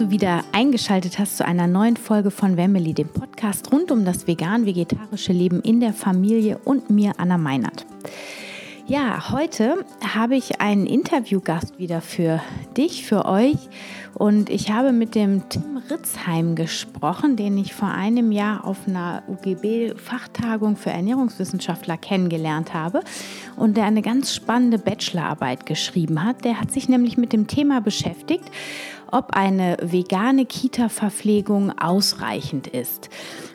Du wieder eingeschaltet hast zu einer neuen Folge von Wemmeli, dem Podcast rund um das vegan-vegetarische Leben in der Familie und mir, Anna Meinert. Ja, heute habe ich einen Interviewgast wieder für dich, für euch. Und ich habe mit dem Tim Ritzheim gesprochen, den ich vor einem Jahr auf einer UGB-Fachtagung für Ernährungswissenschaftler kennengelernt habe und der eine ganz spannende Bachelorarbeit geschrieben hat. Der hat sich nämlich mit dem Thema beschäftigt, ob eine vegane Kita-Verpflegung ausreichend ist.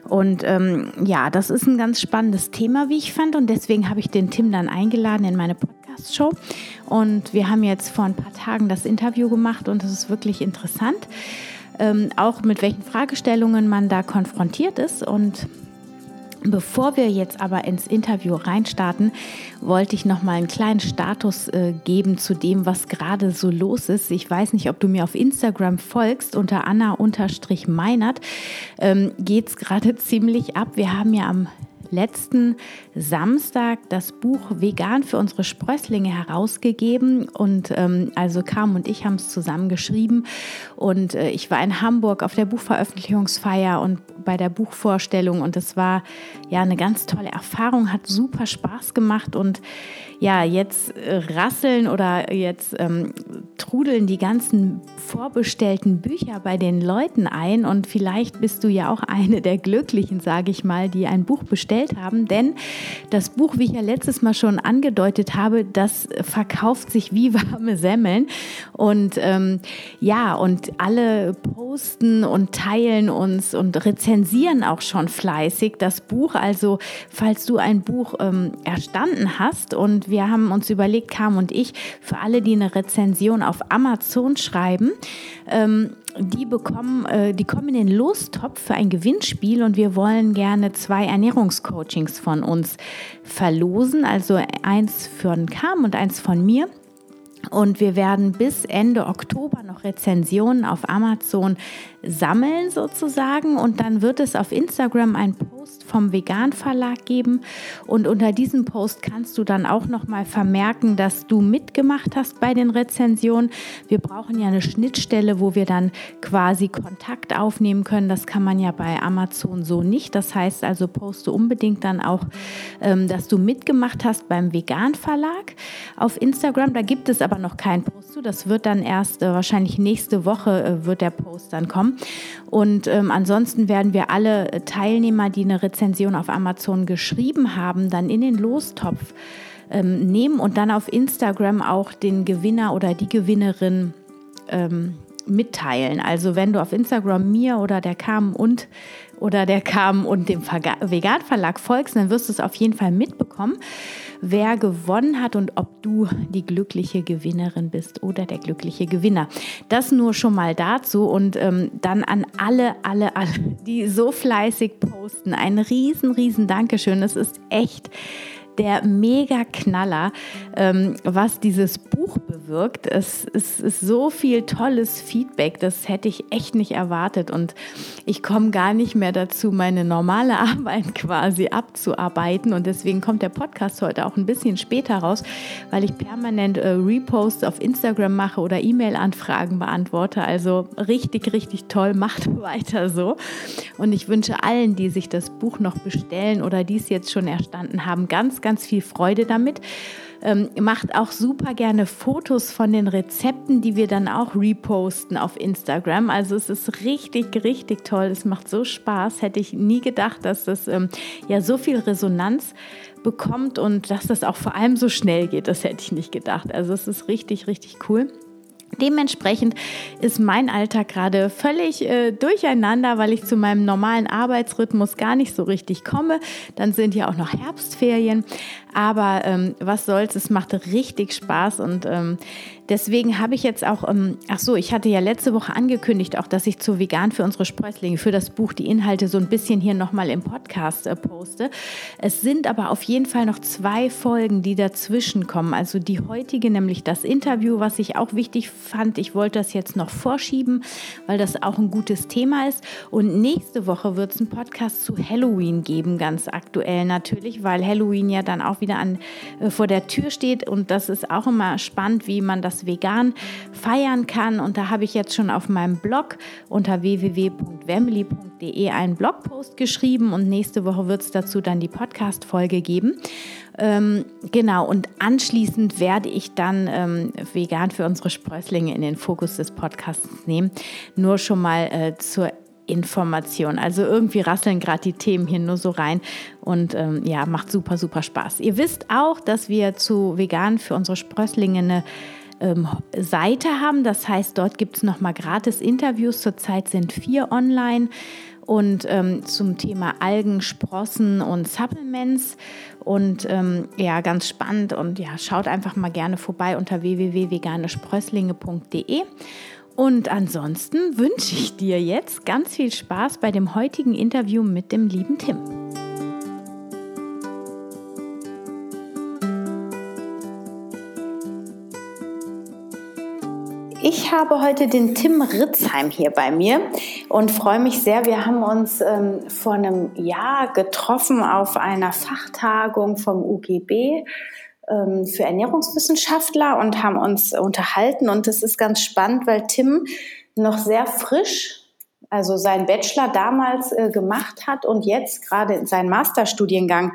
Und ähm, ja, das ist ein ganz spannendes Thema, wie ich fand. Und deswegen habe ich den Tim dann eingeladen in meine Podcast-Show. Und wir haben jetzt vor ein paar Tagen das Interview gemacht und es ist wirklich interessant, ähm, auch mit welchen Fragestellungen man da konfrontiert ist. Und Bevor wir jetzt aber ins Interview reinstarten, wollte ich noch mal einen kleinen Status äh, geben zu dem, was gerade so los ist. Ich weiß nicht, ob du mir auf Instagram folgst unter Anna-Meinert. Ähm, Geht es gerade ziemlich ab. Wir haben ja am letzten Samstag das Buch Vegan für unsere Sprösslinge herausgegeben. Und ähm, also Carmen und ich haben es zusammen geschrieben und äh, ich war in Hamburg auf der Buchveröffentlichungsfeier und bei der Buchvorstellung. Und es war ja eine ganz tolle Erfahrung, hat super Spaß gemacht. Und ja, jetzt äh, rasseln oder jetzt ähm, trudeln die ganzen vorbestellten Bücher bei den Leuten ein und vielleicht bist du ja auch eine der Glücklichen, sage ich mal, die ein Buch bestellt haben, denn das Buch, wie ich ja letztes Mal schon angedeutet habe, das verkauft sich wie warme Semmeln und ähm, ja, und alle posten und teilen uns und rezensieren auch schon fleißig das Buch. Also falls du ein Buch ähm, erstanden hast und wir haben uns überlegt, Kam und ich, für alle, die eine Rezension auf Amazon schreiben, ähm, die bekommen, äh, die kommen in den Lostopf für ein Gewinnspiel und wir wollen gerne zwei Ernährungscoachings von uns verlosen, also eins von Kam und eins von mir. Und wir werden bis Ende Oktober noch Rezensionen auf Amazon sammeln sozusagen. Und dann wird es auf Instagram ein Post vom Vegan Verlag geben. Und unter diesem Post kannst du dann auch nochmal vermerken, dass du mitgemacht hast bei den Rezensionen. Wir brauchen ja eine Schnittstelle, wo wir dann quasi Kontakt aufnehmen können. Das kann man ja bei Amazon so nicht. Das heißt also, poste unbedingt dann auch, ähm, dass du mitgemacht hast beim Vegan Verlag auf Instagram. Da gibt es aber noch keinen Post zu. Das wird dann erst äh, wahrscheinlich nächste Woche äh, wird der Post dann kommen. Und ähm, ansonsten werden wir alle Teilnehmer, die eine Rezension auf Amazon geschrieben haben, dann in den Lostopf ähm, nehmen und dann auf Instagram auch den Gewinner oder die Gewinnerin ähm, mitteilen. Also wenn du auf Instagram mir oder der Carmen und oder der Carmen und dem Vegan Verlag folgst, dann wirst du es auf jeden Fall mitbekommen wer gewonnen hat und ob du die glückliche Gewinnerin bist oder der glückliche Gewinner. Das nur schon mal dazu und ähm, dann an alle, alle, alle, die so fleißig posten. Ein riesen, riesen Dankeschön. Es ist echt der Mega-Knaller, ähm, was dieses Buch bewirkt. Es, es, ist so viel tolles Feedback, das hätte ich echt nicht erwartet. Und ich komme gar nicht mehr dazu, meine normale Arbeit quasi abzuarbeiten. Und deswegen kommt der Podcast heute auch ein bisschen später raus, weil ich permanent äh, Reposts auf Instagram mache oder E-Mail-Anfragen beantworte. Also richtig, richtig toll. Macht weiter so. Und ich wünsche allen, die sich das Buch noch bestellen oder dies jetzt schon erstanden haben, ganz, ganz viel Freude damit. Ähm, macht auch super gerne Fotos von den Rezepten, die wir dann auch reposten auf Instagram. Also es ist richtig, richtig toll. Es macht so Spaß. Hätte ich nie gedacht, dass das ähm, ja so viel Resonanz bekommt und dass das auch vor allem so schnell geht. Das hätte ich nicht gedacht. Also es ist richtig, richtig cool. Dementsprechend ist mein Alltag gerade völlig äh, durcheinander, weil ich zu meinem normalen Arbeitsrhythmus gar nicht so richtig komme. Dann sind ja auch noch Herbstferien. Aber ähm, was soll's, es macht richtig Spaß und ähm, deswegen habe ich jetzt auch, ähm, ach so, ich hatte ja letzte Woche angekündigt, auch dass ich zu Vegan für unsere Sprösslinge, für das Buch die Inhalte so ein bisschen hier nochmal im Podcast äh, poste. Es sind aber auf jeden Fall noch zwei Folgen, die dazwischen kommen. Also die heutige, nämlich das Interview, was ich auch wichtig fand. Ich wollte das jetzt noch vorschieben, weil das auch ein gutes Thema ist. Und nächste Woche wird es einen Podcast zu Halloween geben, ganz aktuell natürlich, weil Halloween ja dann auch wieder an, äh, vor der Tür steht. Und das ist auch immer spannend, wie man das das vegan feiern kann. Und da habe ich jetzt schon auf meinem Blog unter www.wemily.de einen Blogpost geschrieben und nächste Woche wird es dazu dann die Podcast-Folge geben. Ähm, genau, und anschließend werde ich dann ähm, vegan für unsere Sprösslinge in den Fokus des Podcasts nehmen. Nur schon mal äh, zur Information. Also irgendwie rasseln gerade die Themen hier nur so rein und ähm, ja, macht super, super Spaß. Ihr wisst auch, dass wir zu vegan für unsere Sprösslinge eine ähm, Seite haben. Das heißt, dort gibt es nochmal gratis Interviews. Zurzeit sind vier online und ähm, zum Thema Algen, Sprossen und Supplements. Und ähm, ja, ganz spannend. Und ja, schaut einfach mal gerne vorbei unter www.veganesprösslinge.de. Und ansonsten wünsche ich dir jetzt ganz viel Spaß bei dem heutigen Interview mit dem lieben Tim. Ich habe heute den Tim Ritzheim hier bei mir und freue mich sehr. Wir haben uns ähm, vor einem Jahr getroffen auf einer Fachtagung vom UGB ähm, für Ernährungswissenschaftler und haben uns unterhalten. Und das ist ganz spannend, weil Tim noch sehr frisch, also seinen Bachelor damals äh, gemacht hat und jetzt gerade seinen Masterstudiengang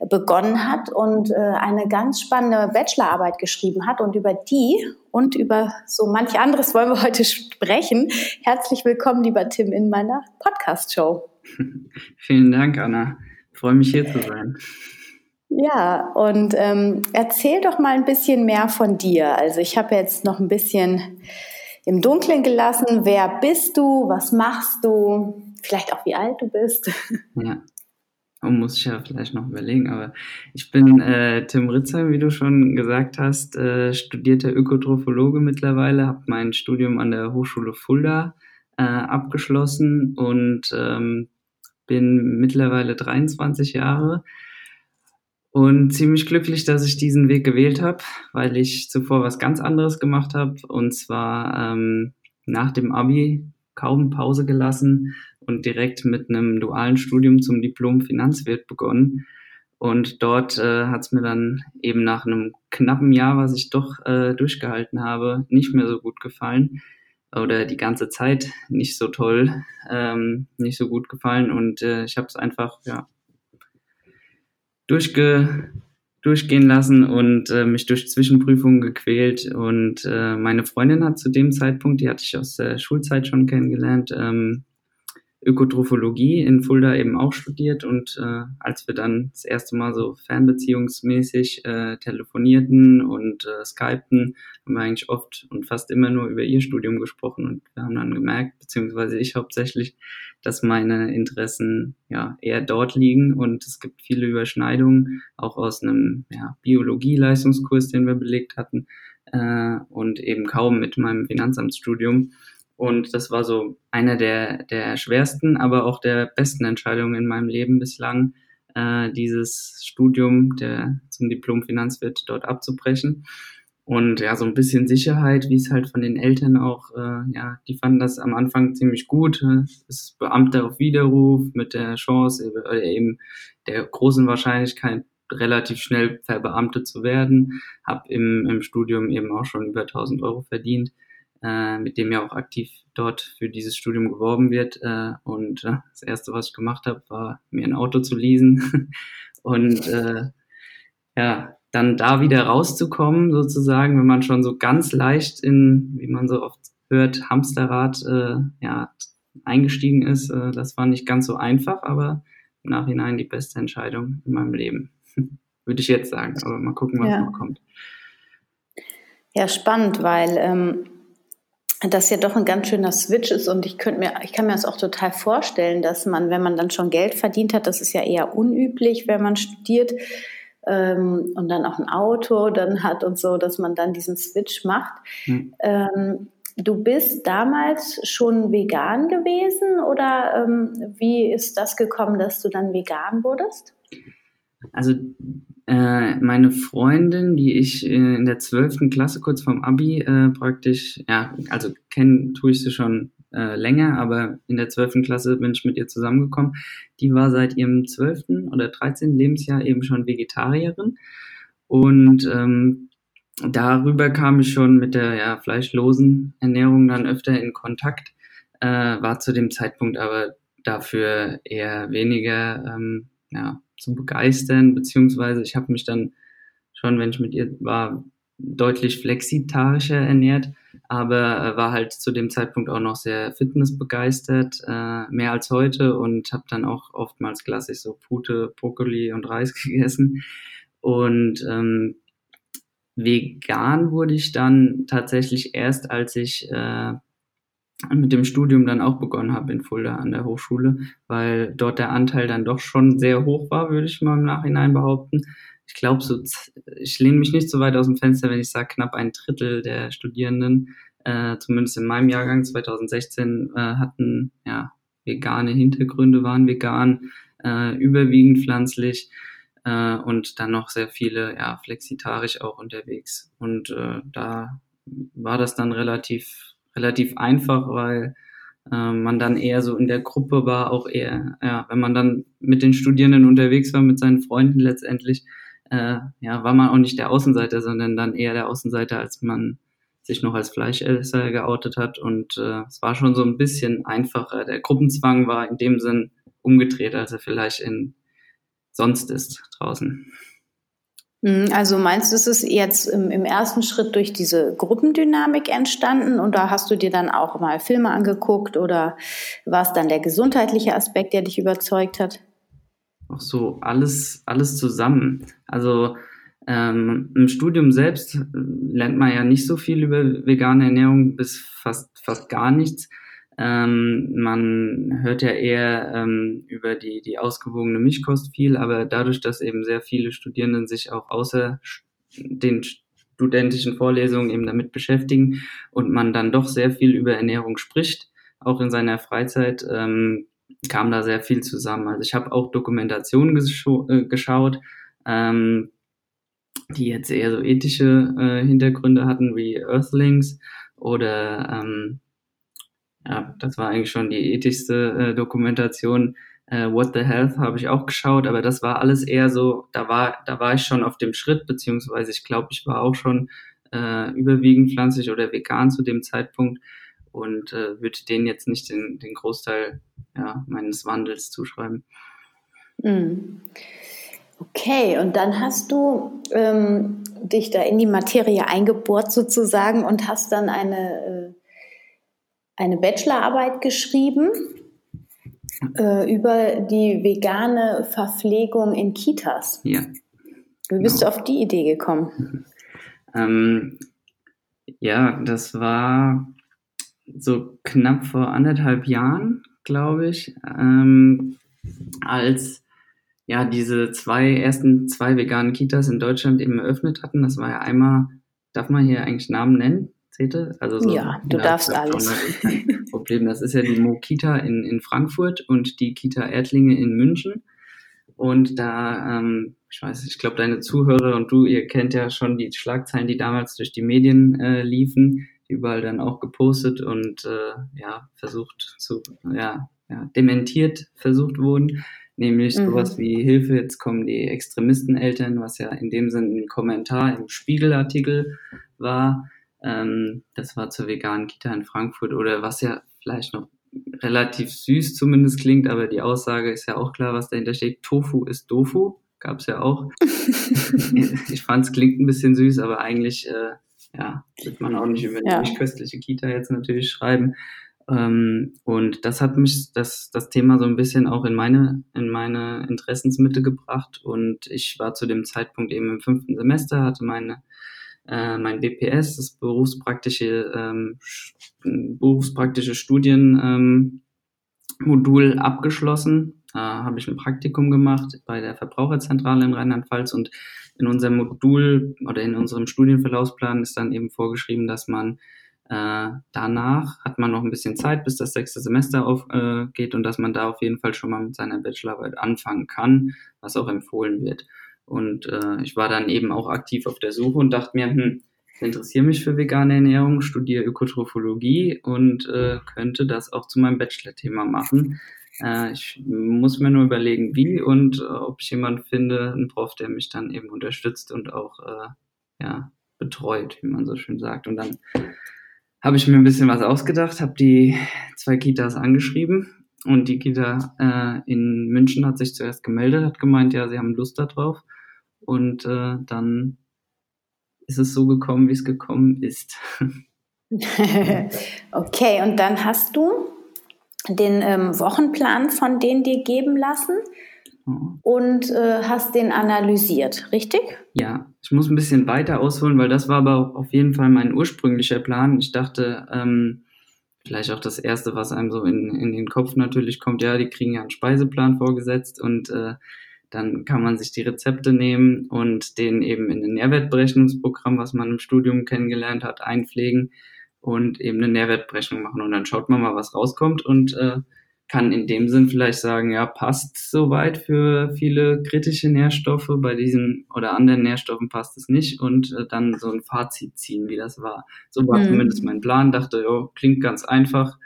begonnen hat und äh, eine ganz spannende Bachelorarbeit geschrieben hat. Und über die und über so manch anderes wollen wir heute sprechen. Herzlich willkommen, lieber Tim, in meiner Podcast-Show. Vielen Dank, Anna. Ich freue mich hier zu sein. Ja, und ähm, erzähl doch mal ein bisschen mehr von dir. Also ich habe jetzt noch ein bisschen im Dunkeln gelassen. Wer bist du? Was machst du? Vielleicht auch wie alt du bist. Ja, und muss ich ja vielleicht noch überlegen. Aber ich bin äh, Tim Ritzheim, wie du schon gesagt hast, äh, studierter Ökotrophologe mittlerweile, habe mein Studium an der Hochschule Fulda äh, abgeschlossen und ähm, bin mittlerweile 23 Jahre und ziemlich glücklich, dass ich diesen Weg gewählt habe, weil ich zuvor was ganz anderes gemacht habe und zwar ähm, nach dem Abi kaum Pause gelassen und direkt mit einem dualen Studium zum Diplom Finanzwirt begonnen. Und dort äh, hat es mir dann eben nach einem knappen Jahr, was ich doch äh, durchgehalten habe, nicht mehr so gut gefallen oder die ganze Zeit nicht so toll, ähm, nicht so gut gefallen. Und äh, ich habe es einfach ja durchge, durchgehen lassen und äh, mich durch Zwischenprüfungen gequält. Und äh, meine Freundin hat zu dem Zeitpunkt, die hatte ich aus der Schulzeit schon kennengelernt, ähm, Ökotrophologie in Fulda eben auch studiert und äh, als wir dann das erste Mal so fernbeziehungsmäßig äh, telefonierten und äh, skypten, haben wir eigentlich oft und fast immer nur über ihr Studium gesprochen und wir haben dann gemerkt, beziehungsweise ich hauptsächlich, dass meine Interessen ja eher dort liegen und es gibt viele Überschneidungen, auch aus einem ja, Biologie-Leistungskurs, den wir belegt hatten äh, und eben kaum mit meinem Finanzamtsstudium. Und das war so eine der, der schwersten, aber auch der besten Entscheidungen in meinem Leben bislang, äh, dieses Studium der, zum Diplom Finanzwirt dort abzubrechen. Und ja, so ein bisschen Sicherheit, wie es halt von den Eltern auch, äh, ja, die fanden das am Anfang ziemlich gut. Es ist Beamter auf Widerruf mit der Chance, oder eben der großen Wahrscheinlichkeit, relativ schnell verbeamtet zu werden. Hab im, im Studium eben auch schon über 1000 Euro verdient äh, mit dem ja auch aktiv dort für dieses Studium geworben wird. Äh, und äh, das Erste, was ich gemacht habe, war mir ein Auto zu leasen und äh, ja, dann da wieder rauszukommen, sozusagen, wenn man schon so ganz leicht in, wie man so oft hört, Hamsterrad äh, ja, eingestiegen ist, äh, das war nicht ganz so einfach, aber im Nachhinein die beste Entscheidung in meinem Leben. Würde ich jetzt sagen, aber mal gucken, was ja. noch kommt. Ja, spannend, weil ähm, das ja doch ein ganz schöner Switch ist und ich könnte mir, ich kann mir das auch total vorstellen, dass man, wenn man dann schon Geld verdient hat, das ist ja eher unüblich, wenn man studiert ähm, und dann auch ein Auto dann hat und so, dass man dann diesen Switch macht. Hm. Ähm, du bist damals schon vegan gewesen oder ähm, wie ist das gekommen, dass du dann vegan wurdest? Also äh, meine Freundin, die ich äh, in der zwölften Klasse kurz vorm Abi äh, praktisch, ja, also kennen tue ich sie schon äh, länger, aber in der zwölften Klasse bin ich mit ihr zusammengekommen. Die war seit ihrem zwölften oder dreizehnten Lebensjahr eben schon Vegetarierin und ähm, darüber kam ich schon mit der ja, fleischlosen Ernährung dann öfter in Kontakt, äh, war zu dem Zeitpunkt aber dafür eher weniger ähm, ja, zu begeistern, beziehungsweise ich habe mich dann schon, wenn ich mit ihr war, deutlich flexitarischer ernährt, aber äh, war halt zu dem Zeitpunkt auch noch sehr fitnessbegeistert, äh, mehr als heute und habe dann auch oftmals klassisch so Pute, Brokkoli und Reis gegessen. Und ähm, vegan wurde ich dann tatsächlich erst, als ich äh, mit dem Studium dann auch begonnen habe in Fulda an der Hochschule, weil dort der Anteil dann doch schon sehr hoch war, würde ich mal im Nachhinein behaupten. Ich glaube, so, ich lehne mich nicht so weit aus dem Fenster, wenn ich sage, knapp ein Drittel der Studierenden, äh, zumindest in meinem Jahrgang 2016, äh, hatten ja vegane Hintergründe, waren vegan, äh, überwiegend pflanzlich äh, und dann noch sehr viele ja flexitarisch auch unterwegs. Und äh, da war das dann relativ relativ einfach, weil äh, man dann eher so in der Gruppe war, auch eher, ja, wenn man dann mit den Studierenden unterwegs war, mit seinen Freunden letztendlich, äh, ja, war man auch nicht der Außenseiter, sondern dann eher der Außenseiter, als man sich noch als Fleischesser geoutet hat. Und äh, es war schon so ein bisschen einfacher. Der Gruppenzwang war in dem Sinn umgedreht, als er vielleicht in sonst ist draußen. Hm, also meinst du, es ist jetzt im, im, ersten Schritt durch diese Gruppendynamik entstanden und da hast du dir dann auch mal Filme angeguckt oder war es dann der gesundheitliche Aspekt, der dich überzeugt hat? Auch so alles, alles zusammen. Also ähm, im Studium selbst lernt man ja nicht so viel über vegane Ernährung, bis fast, fast gar nichts. Ähm, man hört ja eher ähm, über die, die ausgewogene Mischkost viel, aber dadurch, dass eben sehr viele Studierenden sich auch außer den studentischen Vorlesungen eben damit beschäftigen und man dann doch sehr viel über Ernährung spricht, auch in seiner Freizeit, ähm, kam da sehr viel zusammen. Also ich habe auch Dokumentationen äh, geschaut, ähm, die jetzt eher so ethische äh, Hintergründe hatten, wie Earthlings oder ähm, ja, das war eigentlich schon die ethischste äh, Dokumentation. Äh, What the Health habe ich auch geschaut, aber das war alles eher so, da war, da war ich schon auf dem Schritt, beziehungsweise ich glaube, ich war auch schon äh, überwiegend pflanzlich oder vegan zu dem Zeitpunkt und äh, würde denen jetzt nicht den, den Großteil ja, meines Wandels zuschreiben. Mm. Okay, und dann hast du ähm, dich da in die Materie eingebohrt sozusagen und hast dann eine äh, eine Bachelorarbeit geschrieben äh, über die vegane Verpflegung in Kitas. Ja. Wie bist genau. du auf die Idee gekommen? Ähm, ja, das war so knapp vor anderthalb Jahren, glaube ich, ähm, als ja diese zwei ersten zwei veganen Kitas in Deutschland eben eröffnet hatten. Das war ja einmal, darf man hier eigentlich Namen nennen? Zete? Also so, ja, du darfst alles. Problem. Das ist ja die Mo-Kita in, in Frankfurt und die Kita Erdlinge in München. Und da, ähm, ich weiß, ich glaube, deine Zuhörer und du, ihr kennt ja schon die Schlagzeilen, die damals durch die Medien äh, liefen, die überall dann auch gepostet und äh, ja, versucht zu, ja, ja, dementiert versucht wurden. Nämlich mhm. sowas wie Hilfe, jetzt kommen die Extremisteneltern, was ja in dem Sinne ein Kommentar im Spiegelartikel war. Ähm, das war zur veganen Kita in Frankfurt oder was ja vielleicht noch relativ süß zumindest klingt, aber die Aussage ist ja auch klar, was dahinter steht. Tofu ist Dofu, gab es ja auch. ich fand es klingt ein bisschen süß, aber eigentlich äh, ja, wird man auch nicht über ja. die köstliche Kita jetzt natürlich schreiben. Ähm, und das hat mich das, das Thema so ein bisschen auch in meine, in meine Interessensmitte gebracht. Und ich war zu dem Zeitpunkt eben im fünften Semester, hatte meine äh, mein BPS, das berufspraktische, ähm, berufspraktische Studienmodul ähm, abgeschlossen. Da habe ich ein Praktikum gemacht bei der Verbraucherzentrale in Rheinland-Pfalz und in unserem Modul oder in unserem Studienverlaufsplan ist dann eben vorgeschrieben, dass man äh, danach hat man noch ein bisschen Zeit, bis das sechste Semester aufgeht äh, und dass man da auf jeden Fall schon mal mit seiner Bachelorarbeit anfangen kann, was auch empfohlen wird. Und äh, ich war dann eben auch aktiv auf der Suche und dachte mir, hm, ich interessiere mich für vegane Ernährung, studiere Ökotrophologie und äh, könnte das auch zu meinem Bachelor-Thema machen. Äh, ich muss mir nur überlegen, wie und äh, ob ich jemanden finde, einen Prof, der mich dann eben unterstützt und auch äh, ja, betreut, wie man so schön sagt. Und dann habe ich mir ein bisschen was ausgedacht, habe die zwei Kitas angeschrieben und die Kita äh, in München hat sich zuerst gemeldet, hat gemeint, ja, sie haben Lust darauf. Und äh, dann ist es so gekommen, wie es gekommen ist. okay, und dann hast du den ähm, Wochenplan von denen dir geben lassen und äh, hast den analysiert, richtig? Ja, ich muss ein bisschen weiter ausholen, weil das war aber auf jeden Fall mein ursprünglicher Plan. Ich dachte, ähm, vielleicht auch das Erste, was einem so in, in den Kopf natürlich kommt, ja, die kriegen ja einen Speiseplan vorgesetzt und äh, dann kann man sich die Rezepte nehmen und den eben in ein Nährwertberechnungsprogramm, was man im Studium kennengelernt hat, einpflegen und eben eine Nährwertberechnung machen. Und dann schaut man mal, was rauskommt und äh, kann in dem Sinn vielleicht sagen, ja, passt soweit für viele kritische Nährstoffe, bei diesen oder anderen Nährstoffen passt es nicht und äh, dann so ein Fazit ziehen, wie das war. So war mhm. zumindest mein Plan, dachte, oh, klingt ganz einfach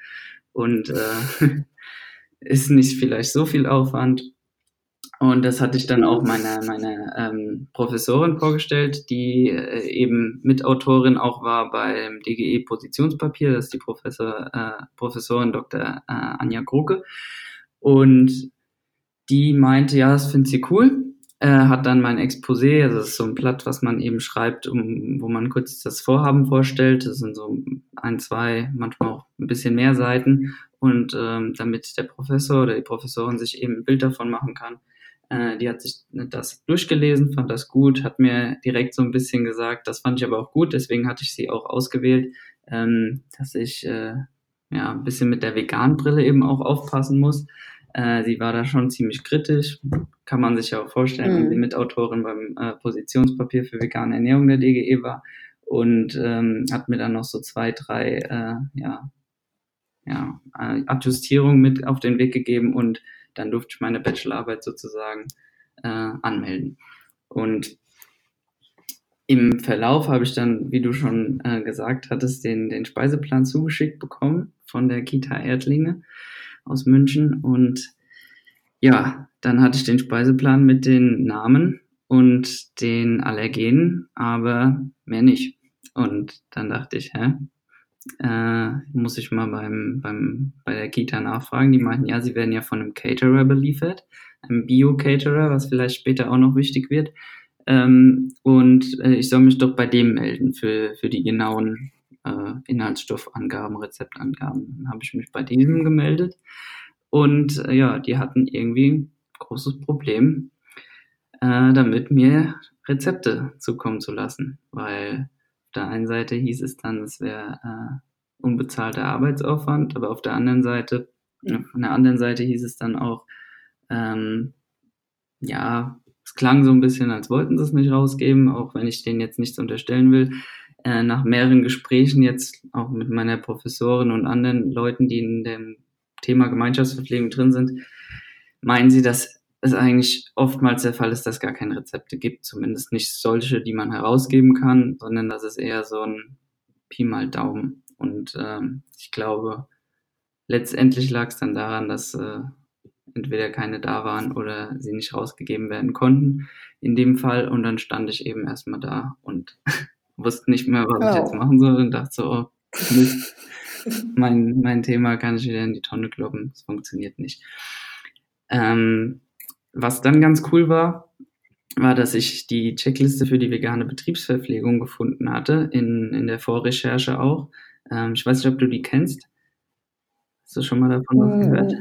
und äh, ist nicht vielleicht so viel Aufwand und das hatte ich dann auch meiner meine ähm, Professorin vorgestellt, die äh, eben Mitautorin auch war beim DGE Positionspapier. Das ist die Professor, äh, Professorin Dr. Äh, Anja Kroke. Und die meinte, ja, das findet sie cool. Äh, hat dann mein Exposé, also das ist so ein Blatt, was man eben schreibt, um, wo man kurz das Vorhaben vorstellt. Das sind so ein, zwei, manchmal auch ein bisschen mehr Seiten. Und ähm, damit der Professor oder die Professorin sich eben ein Bild davon machen kann, äh, die hat sich das durchgelesen, fand das gut, hat mir direkt so ein bisschen gesagt, das fand ich aber auch gut, deswegen hatte ich sie auch ausgewählt, ähm, dass ich äh, ja ein bisschen mit der Vegan-Brille eben auch aufpassen muss. Äh, sie war da schon ziemlich kritisch, kann man sich ja auch vorstellen, mhm. wenn sie Mitautorin beim äh, Positionspapier für vegane Ernährung der DGE war und ähm, hat mir dann noch so zwei, drei äh, ja, ja, äh, Adjustierungen mit auf den Weg gegeben und dann durfte ich meine Bachelorarbeit sozusagen äh, anmelden. Und im Verlauf habe ich dann, wie du schon äh, gesagt hattest, den, den Speiseplan zugeschickt bekommen von der Kita Erdlinge aus München. Und ja, dann hatte ich den Speiseplan mit den Namen und den Allergenen, aber mehr nicht. Und dann dachte ich, hä, äh, muss ich mal beim, beim, bei der Kita nachfragen. Die meinten, ja, sie werden ja von einem Caterer beliefert, einem Bio-Caterer, was vielleicht später auch noch wichtig wird. Ähm, und äh, ich soll mich doch bei dem melden für, für die genauen äh, Inhaltsstoffangaben, Rezeptangaben. Dann habe ich mich bei diesem gemeldet. Und äh, ja, die hatten irgendwie ein großes Problem, äh, damit mir Rezepte zukommen zu lassen, weil der einen Seite hieß es dann, es wäre äh, unbezahlter Arbeitsaufwand, aber auf der anderen Seite, von der anderen Seite hieß es dann auch, ähm, ja, es klang so ein bisschen, als wollten sie es nicht rausgeben, auch wenn ich denen jetzt nichts unterstellen will. Äh, nach mehreren Gesprächen jetzt auch mit meiner Professorin und anderen Leuten, die in dem Thema Gemeinschaftsverpflegung drin sind, meinen sie, dass es eigentlich oftmals der Fall ist, dass es gar keine Rezepte gibt, zumindest nicht solche, die man herausgeben kann, sondern dass es eher so ein Pi mal Daumen. Und ähm, ich glaube, letztendlich lag es dann daran, dass äh, entweder keine da waren oder sie nicht rausgegeben werden konnten in dem Fall. Und dann stand ich eben erstmal da und wusste nicht mehr, was oh. ich jetzt machen soll und dachte so, oh, mein, mein Thema kann ich wieder in die Tonne kloppen. Es funktioniert nicht. Ähm, was dann ganz cool war, war, dass ich die Checkliste für die vegane Betriebsverpflegung gefunden hatte, in, in der Vorrecherche auch. Ähm, ich weiß nicht, ob du die kennst. Hast du schon mal davon was hm. gehört?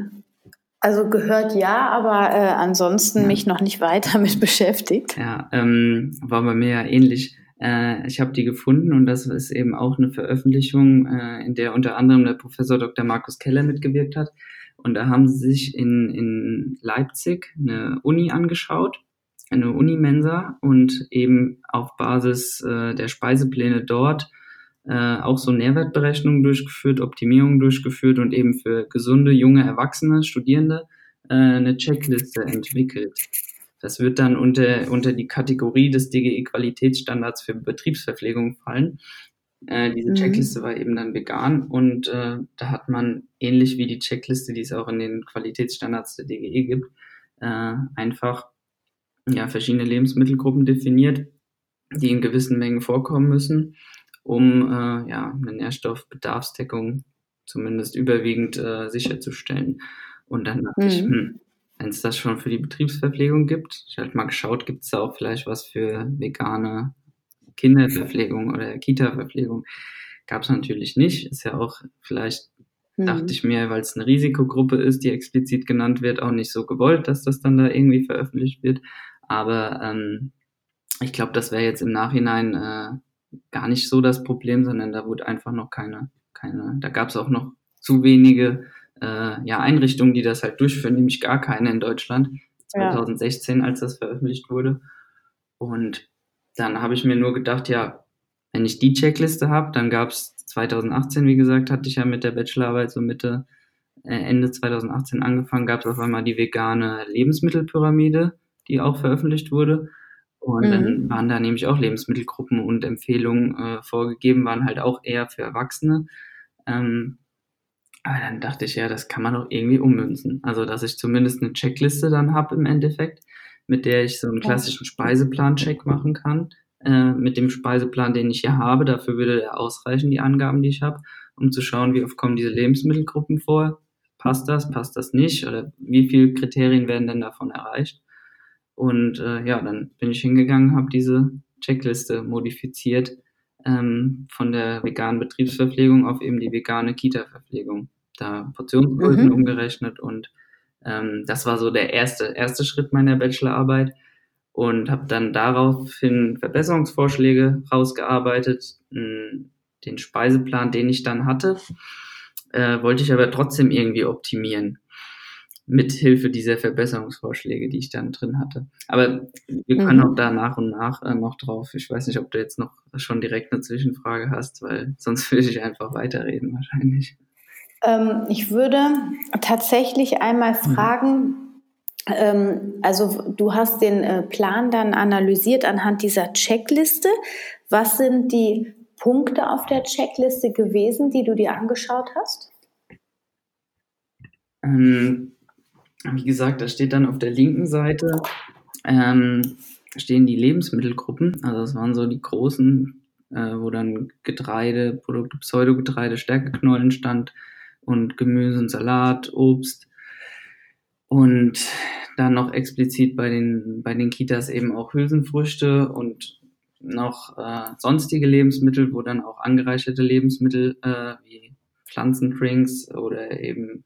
Also gehört ja, aber äh, ansonsten ja. mich noch nicht weiter mit beschäftigt. Ja, ähm, war bei mir ja ähnlich. Äh, ich habe die gefunden und das ist eben auch eine Veröffentlichung, äh, in der unter anderem der Professor Dr. Markus Keller mitgewirkt hat. Und da haben sie sich in, in Leipzig eine Uni angeschaut, eine Unimensa und eben auf Basis äh, der Speisepläne dort äh, auch so Nährwertberechnungen durchgeführt, Optimierungen durchgeführt und eben für gesunde, junge Erwachsene, Studierende äh, eine Checkliste entwickelt. Das wird dann unter, unter die Kategorie des DGE Qualitätsstandards für Betriebsverpflegung fallen. Äh, diese mhm. Checkliste war eben dann vegan und äh, da hat man ähnlich wie die Checkliste, die es auch in den Qualitätsstandards der DGE gibt, äh, einfach ja, verschiedene Lebensmittelgruppen definiert die in gewissen Mengen vorkommen müssen, um äh, ja, eine Nährstoffbedarfsdeckung zumindest überwiegend äh, sicherzustellen. Und dann dachte mhm. ich, hm, wenn es das schon für die Betriebsverpflegung gibt, ich habe halt mal geschaut, gibt es da auch vielleicht was für vegane Kinderverpflegung oder Kita-Verpflegung. Gab es natürlich nicht. Ist ja auch vielleicht, mhm. dachte ich mir, weil es eine Risikogruppe ist, die explizit genannt wird, auch nicht so gewollt, dass das dann da irgendwie veröffentlicht wird. Aber ähm, ich glaube, das wäre jetzt im Nachhinein äh, gar nicht so das Problem, sondern da wurde einfach noch keine, keine, da gab es auch noch zu wenige äh, ja, Einrichtungen, die das halt durchführen, nämlich gar keine in Deutschland. 2016, ja. als das veröffentlicht wurde. Und dann habe ich mir nur gedacht, ja, wenn ich die Checkliste habe, dann gab es 2018, wie gesagt, hatte ich ja mit der Bachelorarbeit so Mitte, äh, Ende 2018 angefangen, gab es auf einmal die vegane Lebensmittelpyramide, die auch veröffentlicht wurde. Und mhm. dann waren da nämlich auch Lebensmittelgruppen und Empfehlungen äh, vorgegeben, waren halt auch eher für Erwachsene. Ähm, aber dann dachte ich, ja, das kann man doch irgendwie ummünzen. Also, dass ich zumindest eine Checkliste dann habe im Endeffekt, mit der ich so einen klassischen Speiseplan-Check machen kann. Äh, mit dem Speiseplan, den ich hier habe, dafür würde der ausreichen, die Angaben, die ich habe, um zu schauen, wie oft kommen diese Lebensmittelgruppen vor. Passt das, passt das nicht? Oder wie viele Kriterien werden denn davon erreicht? Und äh, ja, dann bin ich hingegangen, habe diese Checkliste modifiziert ähm, von der veganen Betriebsverpflegung auf eben die vegane Kita-Verpflegung. Da Portionsgrößen mhm. umgerechnet und ähm, das war so der erste, erste Schritt meiner Bachelorarbeit und habe dann daraufhin Verbesserungsvorschläge rausgearbeitet. Den Speiseplan, den ich dann hatte, äh, wollte ich aber trotzdem irgendwie optimieren mit Hilfe dieser Verbesserungsvorschläge, die ich dann drin hatte. Aber wir können mhm. auch da nach und nach äh, noch drauf. Ich weiß nicht, ob du jetzt noch schon direkt eine Zwischenfrage hast, weil sonst würde ich einfach weiterreden wahrscheinlich. Ähm, ich würde tatsächlich einmal mhm. fragen, mhm. ähm, also du hast den äh, Plan dann analysiert anhand dieser Checkliste. Was sind die Punkte auf der Checkliste gewesen, die du dir angeschaut hast? Ähm, wie gesagt, da steht dann auf der linken Seite, ähm, stehen die Lebensmittelgruppen. Also das waren so die großen, äh, wo dann Getreide, Produkte, Pseudogetreide, Stärkeknollen stand und Gemüse und Salat, Obst. Und dann noch explizit bei den, bei den Kitas eben auch Hülsenfrüchte und noch äh, sonstige Lebensmittel, wo dann auch angereicherte Lebensmittel äh, wie Pflanzendrinks oder eben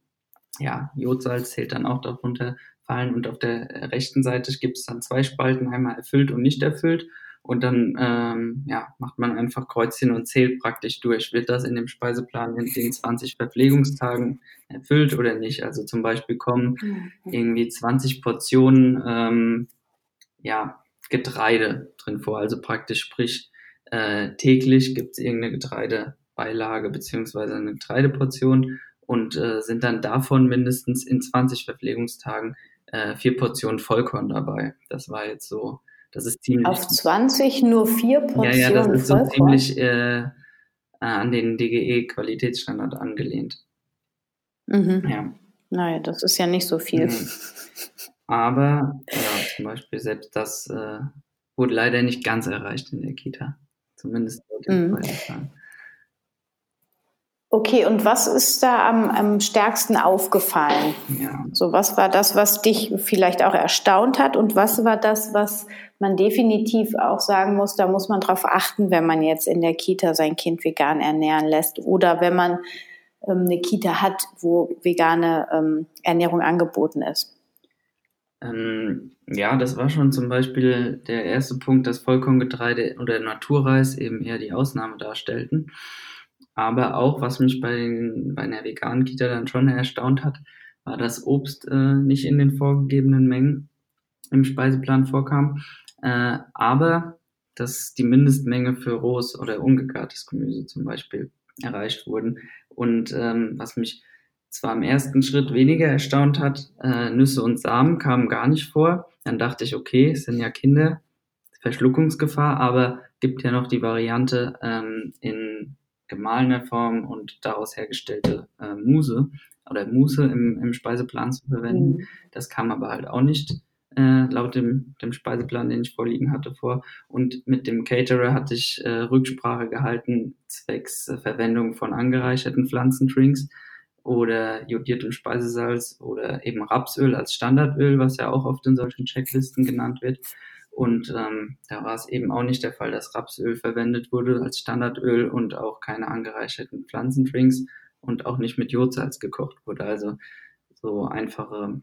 ja, Jodsalz zählt dann auch darunter fallen. Und auf der rechten Seite gibt es dann zwei Spalten, einmal erfüllt und nicht erfüllt. Und dann ähm, ja, macht man einfach Kreuzchen und zählt praktisch durch. Wird das in dem Speiseplan in den 20 Verpflegungstagen erfüllt oder nicht? Also zum Beispiel kommen mhm. irgendwie 20 Portionen ähm, ja, Getreide drin vor. Also praktisch sprich, äh, täglich gibt es irgendeine Getreidebeilage beziehungsweise eine Getreideportion und äh, sind dann davon mindestens in 20 Verpflegungstagen äh, vier Portionen Vollkorn dabei. Das war jetzt so, das ist ziemlich. Auf 20 nur vier Portionen. Ja, ja, das ist so ziemlich äh, an den DGE-Qualitätsstandard angelehnt. Mhm. Ja. Naja, das ist ja nicht so viel. Mhm. Aber ja, zum Beispiel selbst das äh, wurde leider nicht ganz erreicht in der Kita. Zumindest mhm. Okay, und was ist da am, am stärksten aufgefallen? Ja. So, was war das, was dich vielleicht auch erstaunt hat und was war das, was man definitiv auch sagen muss, da muss man drauf achten, wenn man jetzt in der Kita sein Kind vegan ernähren lässt oder wenn man ähm, eine Kita hat, wo vegane ähm, Ernährung angeboten ist? Ähm, ja, das war schon zum Beispiel der erste Punkt, dass Vollkorngetreide oder Naturreis eben eher die Ausnahme darstellten. Aber auch, was mich bei, den, bei einer veganen Kita dann schon erstaunt hat, war, dass Obst äh, nicht in den vorgegebenen Mengen im Speiseplan vorkam, äh, aber dass die Mindestmenge für rohes oder ungegartes Gemüse zum Beispiel erreicht wurden. Und ähm, was mich zwar im ersten Schritt weniger erstaunt hat, äh, Nüsse und Samen kamen gar nicht vor. Dann dachte ich, okay, es sind ja Kinder, Verschluckungsgefahr, aber gibt ja noch die Variante ähm, in gemahlene Form und daraus hergestellte äh, Muse oder Mousse im, im, Speiseplan zu verwenden. Mhm. Das kam aber halt auch nicht äh, laut dem, dem Speiseplan, den ich vorliegen hatte, vor. Und mit dem Caterer hatte ich äh, Rücksprache gehalten, zwecks äh, Verwendung von angereicherten Pflanzendrinks oder jodiertem Speisesalz oder eben Rapsöl als Standardöl, was ja auch oft in solchen Checklisten genannt wird. Und ähm, da war es eben auch nicht der Fall, dass Rapsöl verwendet wurde als Standardöl und auch keine angereicherten Pflanzendrinks und auch nicht mit Jodsalz gekocht wurde. Also so einfache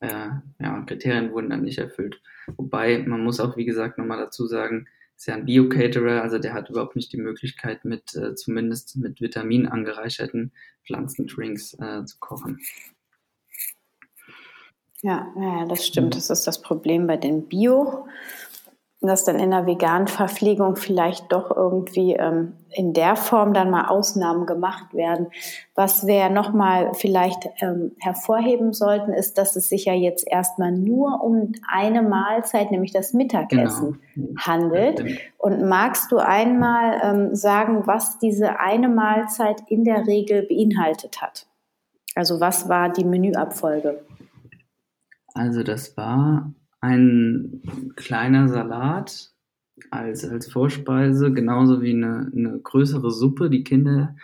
äh, ja, Kriterien wurden dann nicht erfüllt. Wobei, man muss auch, wie gesagt, nochmal dazu sagen, ist ja ein Bio-Caterer, also der hat überhaupt nicht die Möglichkeit, mit äh, zumindest mit Vitamin angereicherten Pflanzendrinks äh, zu kochen. Ja, ja, das stimmt. Das ist das Problem bei den Bio dass dann in der veganen Verpflegung vielleicht doch irgendwie ähm, in der Form dann mal Ausnahmen gemacht werden. Was wir nochmal vielleicht ähm, hervorheben sollten, ist, dass es sich ja jetzt erstmal nur um eine Mahlzeit, nämlich das Mittagessen, genau. handelt. Und magst du einmal ähm, sagen, was diese eine Mahlzeit in der Regel beinhaltet hat? Also was war die Menüabfolge? Also das war ein kleiner Salat als, als Vorspeise, genauso wie eine, eine größere Suppe. Die Kinder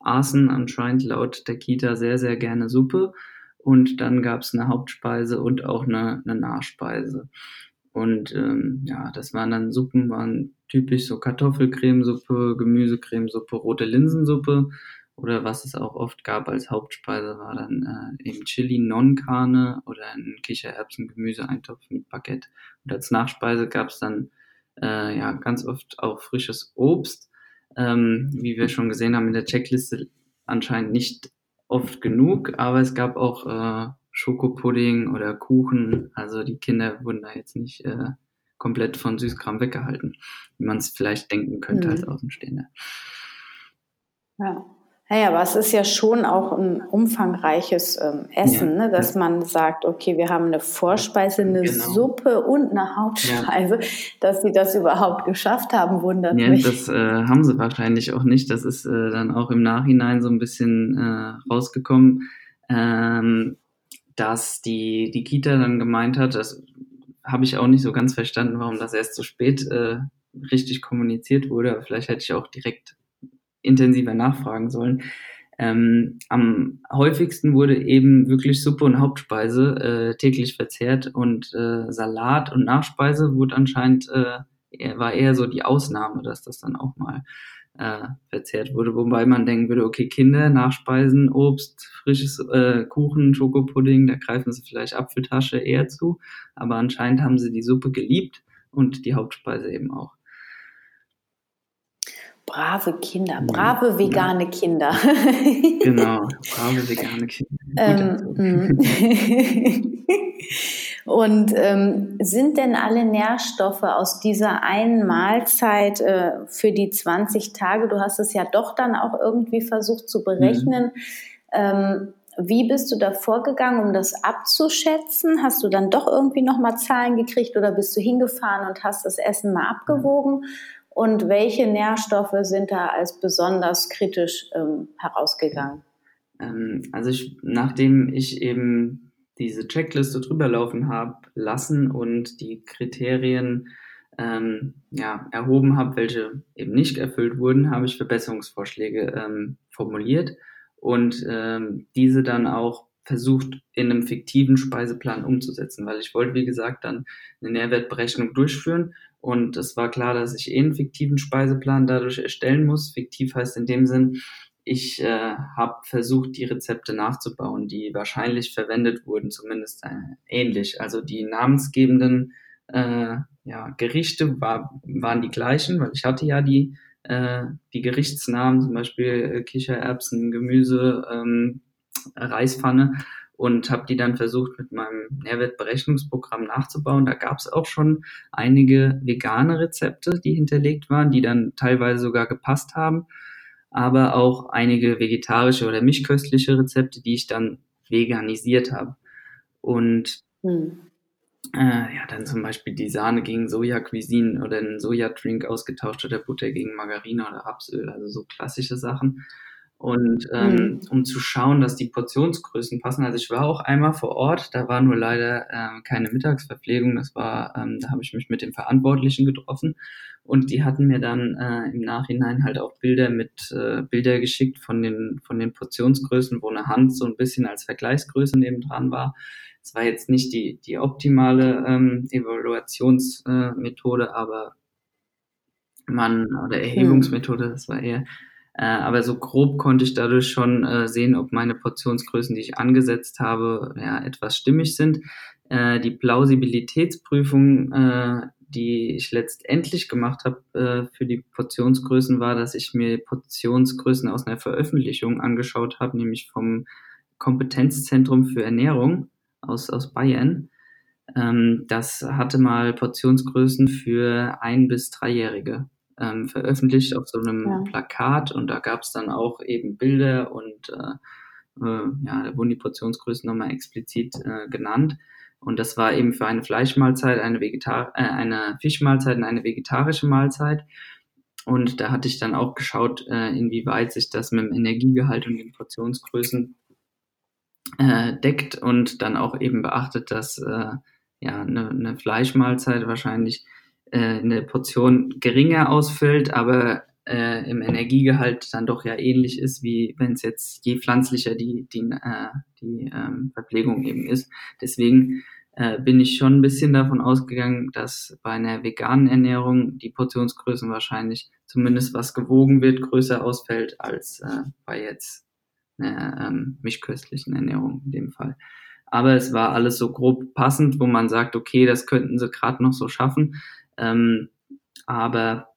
aßen anscheinend laut der Kita sehr, sehr gerne Suppe. Und dann gab es eine Hauptspeise und auch eine, eine Nachspeise. Und ähm, ja, das waren dann Suppen, waren typisch so Kartoffelcremesuppe, Gemüsecremesuppe, rote Linsensuppe oder was es auch oft gab als Hauptspeise, war dann äh, eben Chili non Carne oder ein Kichererbsen-Gemüseeintopf mit Baguette. Und als Nachspeise gab es dann äh, ja ganz oft auch frisches Obst. Ähm, wie wir schon gesehen haben in der Checkliste anscheinend nicht oft genug, aber es gab auch äh, Schokopudding oder Kuchen. Also die Kinder wurden da jetzt nicht äh, komplett von Süßkram weggehalten, wie man es vielleicht denken könnte mhm. als Außenstehender. Ja. Naja, aber es ist ja schon auch ein umfangreiches ähm, Essen, ja. ne? dass man sagt, okay, wir haben eine Vorspeise, eine genau. Suppe und eine Hauptspeise. Ja. Dass sie das überhaupt geschafft haben, wundert ja, mich. Das äh, haben sie wahrscheinlich auch nicht. Das ist äh, dann auch im Nachhinein so ein bisschen äh, rausgekommen, ähm, dass die, die Kita dann gemeint hat, das habe ich auch nicht so ganz verstanden, warum das erst so spät äh, richtig kommuniziert wurde. Aber vielleicht hätte ich auch direkt intensiver nachfragen sollen. Ähm, am häufigsten wurde eben wirklich Suppe und Hauptspeise äh, täglich verzehrt und äh, Salat und Nachspeise wurde anscheinend, äh, war eher so die Ausnahme, dass das dann auch mal äh, verzehrt wurde. Wobei man denken würde, okay, Kinder, Nachspeisen, Obst, frisches äh, Kuchen, Schokopudding, da greifen sie vielleicht Apfeltasche eher zu. Aber anscheinend haben sie die Suppe geliebt und die Hauptspeise eben auch. Brave Kinder, brave vegane Kinder. genau, brave vegane Kinder. Ähm, mm. Und ähm, sind denn alle Nährstoffe aus dieser einen Mahlzeit äh, für die 20 Tage, du hast es ja doch dann auch irgendwie versucht zu berechnen, mhm. ähm, wie bist du da vorgegangen, um das abzuschätzen? Hast du dann doch irgendwie nochmal Zahlen gekriegt oder bist du hingefahren und hast das Essen mal abgewogen? Und welche Nährstoffe sind da als besonders kritisch ähm, herausgegangen? Ähm, also ich, nachdem ich eben diese Checkliste drüber laufen habe lassen und die Kriterien ähm, ja, erhoben habe, welche eben nicht erfüllt wurden, habe ich Verbesserungsvorschläge ähm, formuliert und ähm, diese dann auch versucht in einem fiktiven Speiseplan umzusetzen, weil ich wollte, wie gesagt, dann eine Nährwertberechnung durchführen und es war klar, dass ich eh einen fiktiven Speiseplan dadurch erstellen muss. Fiktiv heißt in dem Sinn, ich äh, habe versucht, die Rezepte nachzubauen, die wahrscheinlich verwendet wurden, zumindest äh, ähnlich. Also die namensgebenden äh, ja, Gerichte war, waren die gleichen, weil ich hatte ja die, äh, die Gerichtsnamen, zum Beispiel äh, Kichererbsen, Gemüse, ähm, Reispfanne und habe die dann versucht mit meinem Nährwertberechnungsprogramm nachzubauen. Da gab es auch schon einige vegane Rezepte, die hinterlegt waren, die dann teilweise sogar gepasst haben, aber auch einige vegetarische oder mischköstliche Rezepte, die ich dann veganisiert habe. Und hm. äh, ja, dann zum Beispiel die Sahne gegen Soja-Cuisine oder einen Sojadrink ausgetauscht oder Butter gegen Margarine oder Rapsöl, also so klassische Sachen. Und ähm, mhm. um zu schauen, dass die Portionsgrößen passen. Also ich war auch einmal vor Ort, da war nur leider äh, keine Mittagsverpflegung. Das war, ähm, da habe ich mich mit dem Verantwortlichen getroffen und die hatten mir dann äh, im Nachhinein halt auch Bilder mit äh, Bilder geschickt von den von den Portionsgrößen, wo eine Hand so ein bisschen als Vergleichsgröße nebendran war. Es war jetzt nicht die die optimale ähm, Evaluationsmethode, äh, aber man oder. Erhebungsmethode, das war eher äh, aber so grob konnte ich dadurch schon äh, sehen, ob meine Portionsgrößen, die ich angesetzt habe, ja, etwas stimmig sind. Äh, die Plausibilitätsprüfung, äh, die ich letztendlich gemacht habe äh, für die Portionsgrößen, war, dass ich mir Portionsgrößen aus einer Veröffentlichung angeschaut habe, nämlich vom Kompetenzzentrum für Ernährung aus, aus Bayern. Ähm, das hatte mal Portionsgrößen für ein- bis dreijährige ähm, veröffentlicht auf so einem ja. Plakat und da gab es dann auch eben Bilder und äh, äh, ja, da wurden die Portionsgrößen nochmal explizit äh, genannt. Und das war eben für eine Fleischmahlzeit, eine, Vegetar äh, eine Fischmahlzeit und eine vegetarische Mahlzeit. Und da hatte ich dann auch geschaut, äh, inwieweit sich das mit dem Energiegehalt und den Portionsgrößen äh, deckt und dann auch eben beachtet, dass äh, ja eine, eine Fleischmahlzeit wahrscheinlich äh, in der Portion geringer ausfällt, aber äh, im Energiegehalt dann doch ja ähnlich ist, wie wenn es jetzt je pflanzlicher die, die, äh, die ähm, Verpflegung eben ist. Deswegen äh, bin ich schon ein bisschen davon ausgegangen, dass bei einer veganen Ernährung die Portionsgrößen wahrscheinlich zumindest was gewogen wird, größer ausfällt als äh, bei jetzt einer ähm, mischköstlichen Ernährung in dem Fall. Aber es war alles so grob passend, wo man sagt, okay, das könnten sie gerade noch so schaffen. Ähm, aber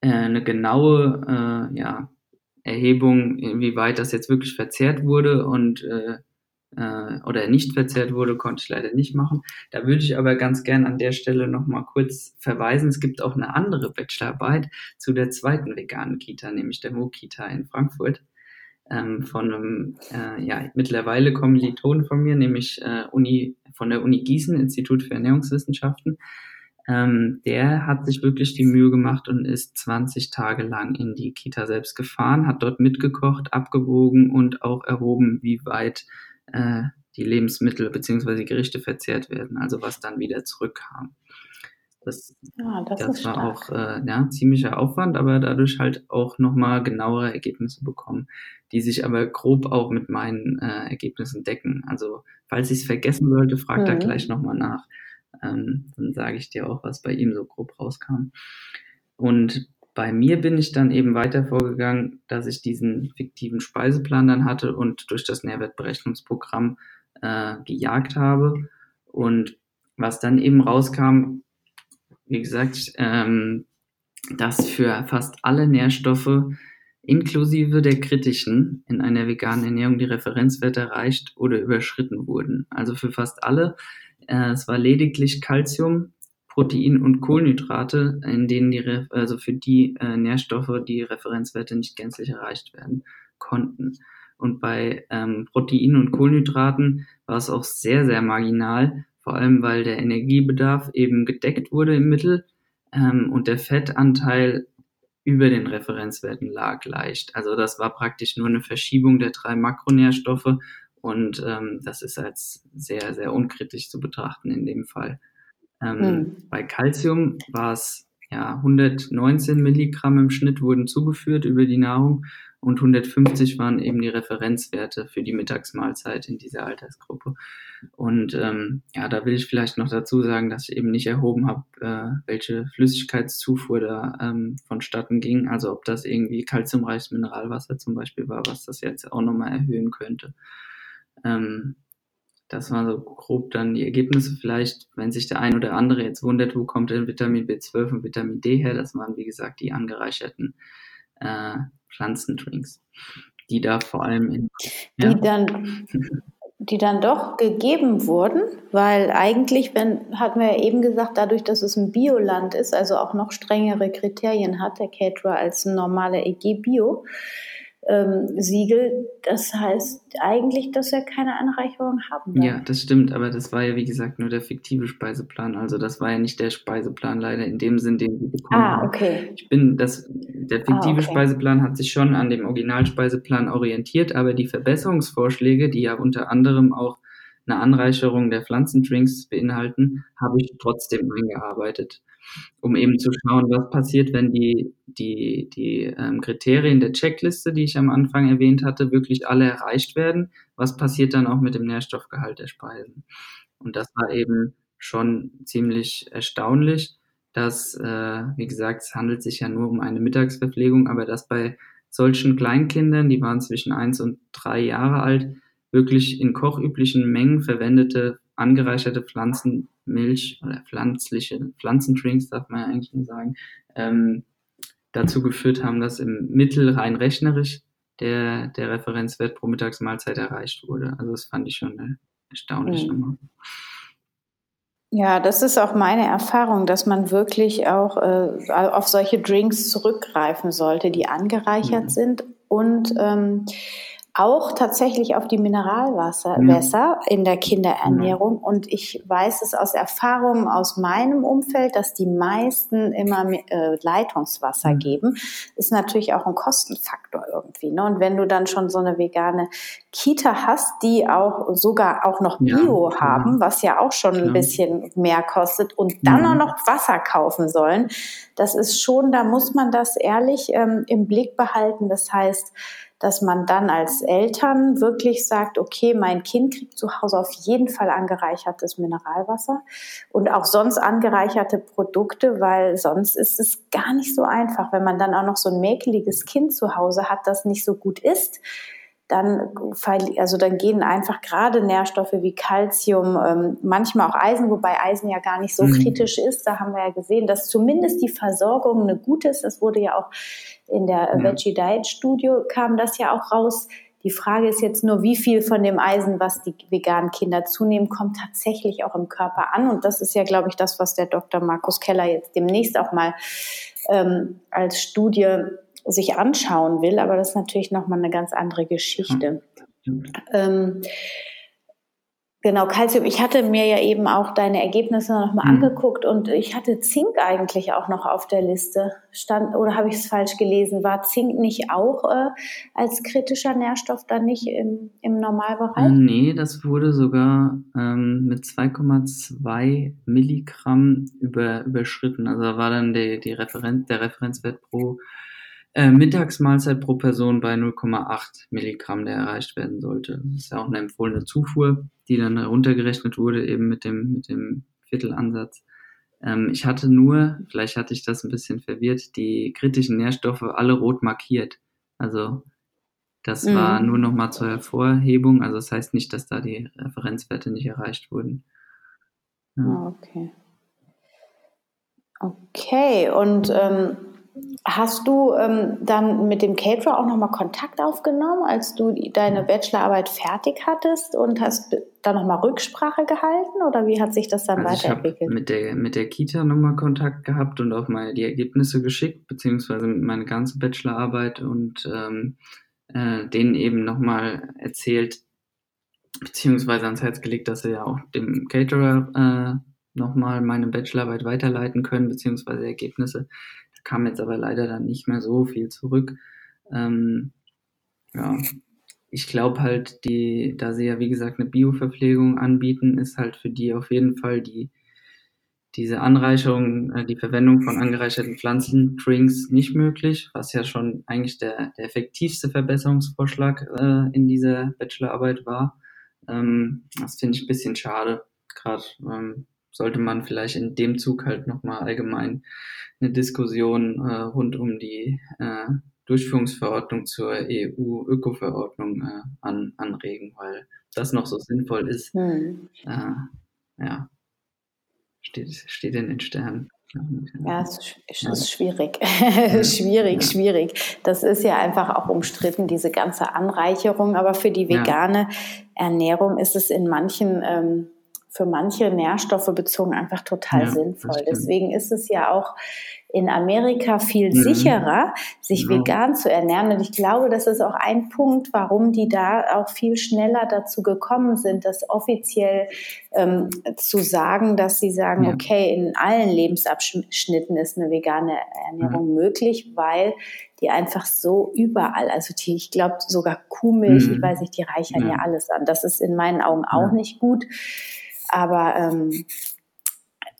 äh, eine genaue äh, ja, Erhebung, inwieweit das jetzt wirklich verzehrt wurde und äh, äh, oder nicht verzehrt wurde, konnte ich leider nicht machen. Da würde ich aber ganz gern an der Stelle nochmal kurz verweisen. Es gibt auch eine andere Bachelorarbeit zu der zweiten veganen Kita, nämlich der Mo-Kita in Frankfurt. Ähm, von einem äh, ja, mittlerweile Kommiliton von mir, nämlich äh, Uni, von der Uni Gießen, Institut für Ernährungswissenschaften. Ähm, der hat sich wirklich die Mühe gemacht und ist 20 Tage lang in die Kita selbst gefahren, hat dort mitgekocht, abgewogen und auch erhoben, wie weit äh, die Lebensmittel bzw. Gerichte verzehrt werden, also was dann wieder zurückkam. Das, ja, das, das war stark. auch äh, ja, ziemlicher Aufwand, aber dadurch halt auch nochmal genauere Ergebnisse bekommen, die sich aber grob auch mit meinen äh, Ergebnissen decken. Also falls ich es vergessen sollte, fragt mhm. da gleich nochmal nach. Ähm, dann sage ich dir auch, was bei ihm so grob rauskam. Und bei mir bin ich dann eben weiter vorgegangen, dass ich diesen fiktiven Speiseplan dann hatte und durch das Nährwertberechnungsprogramm äh, gejagt habe. Und was dann eben rauskam, wie gesagt, ähm, dass für fast alle Nährstoffe inklusive der kritischen in einer veganen Ernährung die Referenzwerte erreicht oder überschritten wurden. Also für fast alle es war lediglich Calcium, Protein und Kohlenhydrate, in denen die, also für die äh, Nährstoffe die Referenzwerte nicht gänzlich erreicht werden konnten. Und bei ähm, Protein und Kohlenhydraten war es auch sehr, sehr marginal, vor allem weil der Energiebedarf eben gedeckt wurde im Mittel ähm, und der Fettanteil über den Referenzwerten lag leicht. Also das war praktisch nur eine Verschiebung der drei Makronährstoffe und ähm, das ist als sehr, sehr unkritisch zu betrachten in dem Fall. Ähm, hm. Bei Calcium war es ja 119 Milligramm im Schnitt wurden zugeführt über die Nahrung und 150 waren eben die Referenzwerte für die Mittagsmahlzeit in dieser Altersgruppe. Und ähm, ja, da will ich vielleicht noch dazu sagen, dass ich eben nicht erhoben habe, äh, welche Flüssigkeitszufuhr da ähm, vonstatten ging. Also ob das irgendwie kalziumreiches Mineralwasser zum Beispiel war, was das jetzt auch nochmal erhöhen könnte. Ähm, das war so grob dann die Ergebnisse. Vielleicht, wenn sich der ein oder andere jetzt wundert, wo kommt denn Vitamin B12 und Vitamin D her? Das waren, wie gesagt, die angereicherten äh, Pflanzendrinks, die da vor allem in. Ja. Die dann. die dann doch gegeben wurden, weil eigentlich, wenn, hatten wir ja eben gesagt, dadurch, dass es ein Bioland ist, also auch noch strengere Kriterien hat, der Caterer als ein normaler EG Bio, ähm, Siegel. Das heißt eigentlich, dass er keine Anreicherung haben darf. Ja, das stimmt, aber das war ja wie gesagt nur der fiktive Speiseplan. Also das war ja nicht der Speiseplan leider in dem Sinn, den wir bekommen ah, okay. Ich bin das, der fiktive ah, okay. Speiseplan hat sich schon an dem Originalspeiseplan orientiert, aber die Verbesserungsvorschläge, die ja unter anderem auch eine Anreicherung der Pflanzendrinks beinhalten, habe ich trotzdem eingearbeitet, um eben zu schauen, was passiert, wenn die, die, die ähm, Kriterien der Checkliste, die ich am Anfang erwähnt hatte, wirklich alle erreicht werden. Was passiert dann auch mit dem Nährstoffgehalt der Speisen? Und das war eben schon ziemlich erstaunlich, dass, äh, wie gesagt, es handelt sich ja nur um eine Mittagsverpflegung, aber dass bei solchen Kleinkindern, die waren zwischen eins und drei Jahre alt, wirklich in kochüblichen Mengen verwendete angereicherte Pflanzenmilch oder pflanzliche Pflanzendrinks, darf man ja eigentlich nur sagen, ähm, dazu geführt haben, dass im Mittel rein rechnerisch der, der Referenzwert pro Mittagsmahlzeit erreicht wurde. Also das fand ich schon erstaunlich mhm. Ja, das ist auch meine Erfahrung, dass man wirklich auch äh, auf solche Drinks zurückgreifen sollte, die angereichert mhm. sind und ähm, auch tatsächlich auf die Mineralwasser ja. in der Kinderernährung. Ja. Und ich weiß es aus Erfahrungen aus meinem Umfeld, dass die meisten immer äh, Leitungswasser ja. geben. Ist natürlich auch ein Kostenfaktor irgendwie. Ne? Und wenn du dann schon so eine vegane Kita hast, die auch sogar auch noch Bio haben, was ja auch schon ein bisschen mehr kostet, und dann auch noch Wasser kaufen sollen, das ist schon, da muss man das ehrlich ähm, im Blick behalten. Das heißt, dass man dann als Eltern wirklich sagt, okay, mein Kind kriegt zu Hause auf jeden Fall angereichertes Mineralwasser und auch sonst angereicherte Produkte, weil sonst ist es gar nicht so einfach, wenn man dann auch noch so ein mäkeliges Kind zu Hause hat, das nicht so gut isst dann, also dann gehen einfach gerade Nährstoffe wie Calcium, ähm, manchmal auch Eisen, wobei Eisen ja gar nicht so mhm. kritisch ist. Da haben wir ja gesehen, dass zumindest die Versorgung eine gute ist. Das wurde ja auch in der ja. Veggie Diet Studio kam das ja auch raus. Die Frage ist jetzt nur, wie viel von dem Eisen, was die veganen Kinder zunehmen, kommt tatsächlich auch im Körper an. Und das ist ja, glaube ich, das, was der Dr. Markus Keller jetzt demnächst auch mal ähm, als Studie sich anschauen will, aber das ist natürlich nochmal eine ganz andere Geschichte. Ja. Ähm, genau, Calcium. Ich hatte mir ja eben auch deine Ergebnisse nochmal mhm. angeguckt und ich hatte Zink eigentlich auch noch auf der Liste. Stand, oder habe ich es falsch gelesen? War Zink nicht auch äh, als kritischer Nährstoff dann nicht im, im Normalbereich? Nee, das wurde sogar ähm, mit 2,2 Milligramm über, überschritten. Also da war dann die, die Referenz, der Referenzwert pro äh, Mittagsmahlzeit pro Person bei 0,8 Milligramm, der erreicht werden sollte. Das ist ja auch eine empfohlene Zufuhr, die dann heruntergerechnet wurde, eben mit dem, mit dem Viertelansatz. Ähm, ich hatte nur, vielleicht hatte ich das ein bisschen verwirrt, die kritischen Nährstoffe alle rot markiert. Also das mhm. war nur nochmal zur Hervorhebung. Also das heißt nicht, dass da die Referenzwerte nicht erreicht wurden. Ja. Ah, okay. Okay, und ähm, Hast du ähm, dann mit dem Caterer auch nochmal Kontakt aufgenommen, als du deine Bachelorarbeit fertig hattest und hast da nochmal Rücksprache gehalten oder wie hat sich das dann also weiterentwickelt? Ich mit der, mit der Kita nochmal Kontakt gehabt und auch mal die Ergebnisse geschickt, beziehungsweise meine ganze Bachelorarbeit und ähm, äh, denen eben nochmal erzählt, beziehungsweise ans Herz gelegt, dass sie ja auch dem Caterer äh, nochmal meine Bachelorarbeit weiterleiten können, beziehungsweise Ergebnisse kam jetzt aber leider dann nicht mehr so viel zurück. Ähm, ja, ich glaube halt, die, da sie ja wie gesagt eine Bioverpflegung anbieten, ist halt für die auf jeden Fall die diese Anreicherung, äh, die Verwendung von angereicherten Pflanzendrinks nicht möglich, was ja schon eigentlich der, der effektivste Verbesserungsvorschlag äh, in dieser Bachelorarbeit war. Ähm, das finde ich ein bisschen schade. Gerade ähm, sollte man vielleicht in dem Zug halt nochmal allgemein eine Diskussion äh, rund um die äh, Durchführungsverordnung zur EU-Öko-Verordnung äh, an, anregen, weil das noch so sinnvoll ist. Hm. Äh, ja, steht, steht in den Sternen. Ja, es ist, schwierig. schwierig, schwierig. Das ist ja einfach auch umstritten, diese ganze Anreicherung. Aber für die vegane. Ernährung ist es in manchen ähm, für manche Nährstoffe bezogen einfach total ja, sinnvoll. Deswegen ist es ja auch in Amerika viel mhm. sicherer, sich genau. vegan zu ernähren. Und ich glaube, das ist auch ein Punkt, warum die da auch viel schneller dazu gekommen sind, das offiziell ähm, zu sagen, dass sie sagen, ja. okay, in allen Lebensabschnitten ist eine vegane Ernährung mhm. möglich, weil die einfach so überall, also die, ich glaube sogar Kuhmilch, mhm. ich weiß nicht, die reichern ja. ja. alles an. Das ist in meinen Augen auch nicht gut. Aber ähm,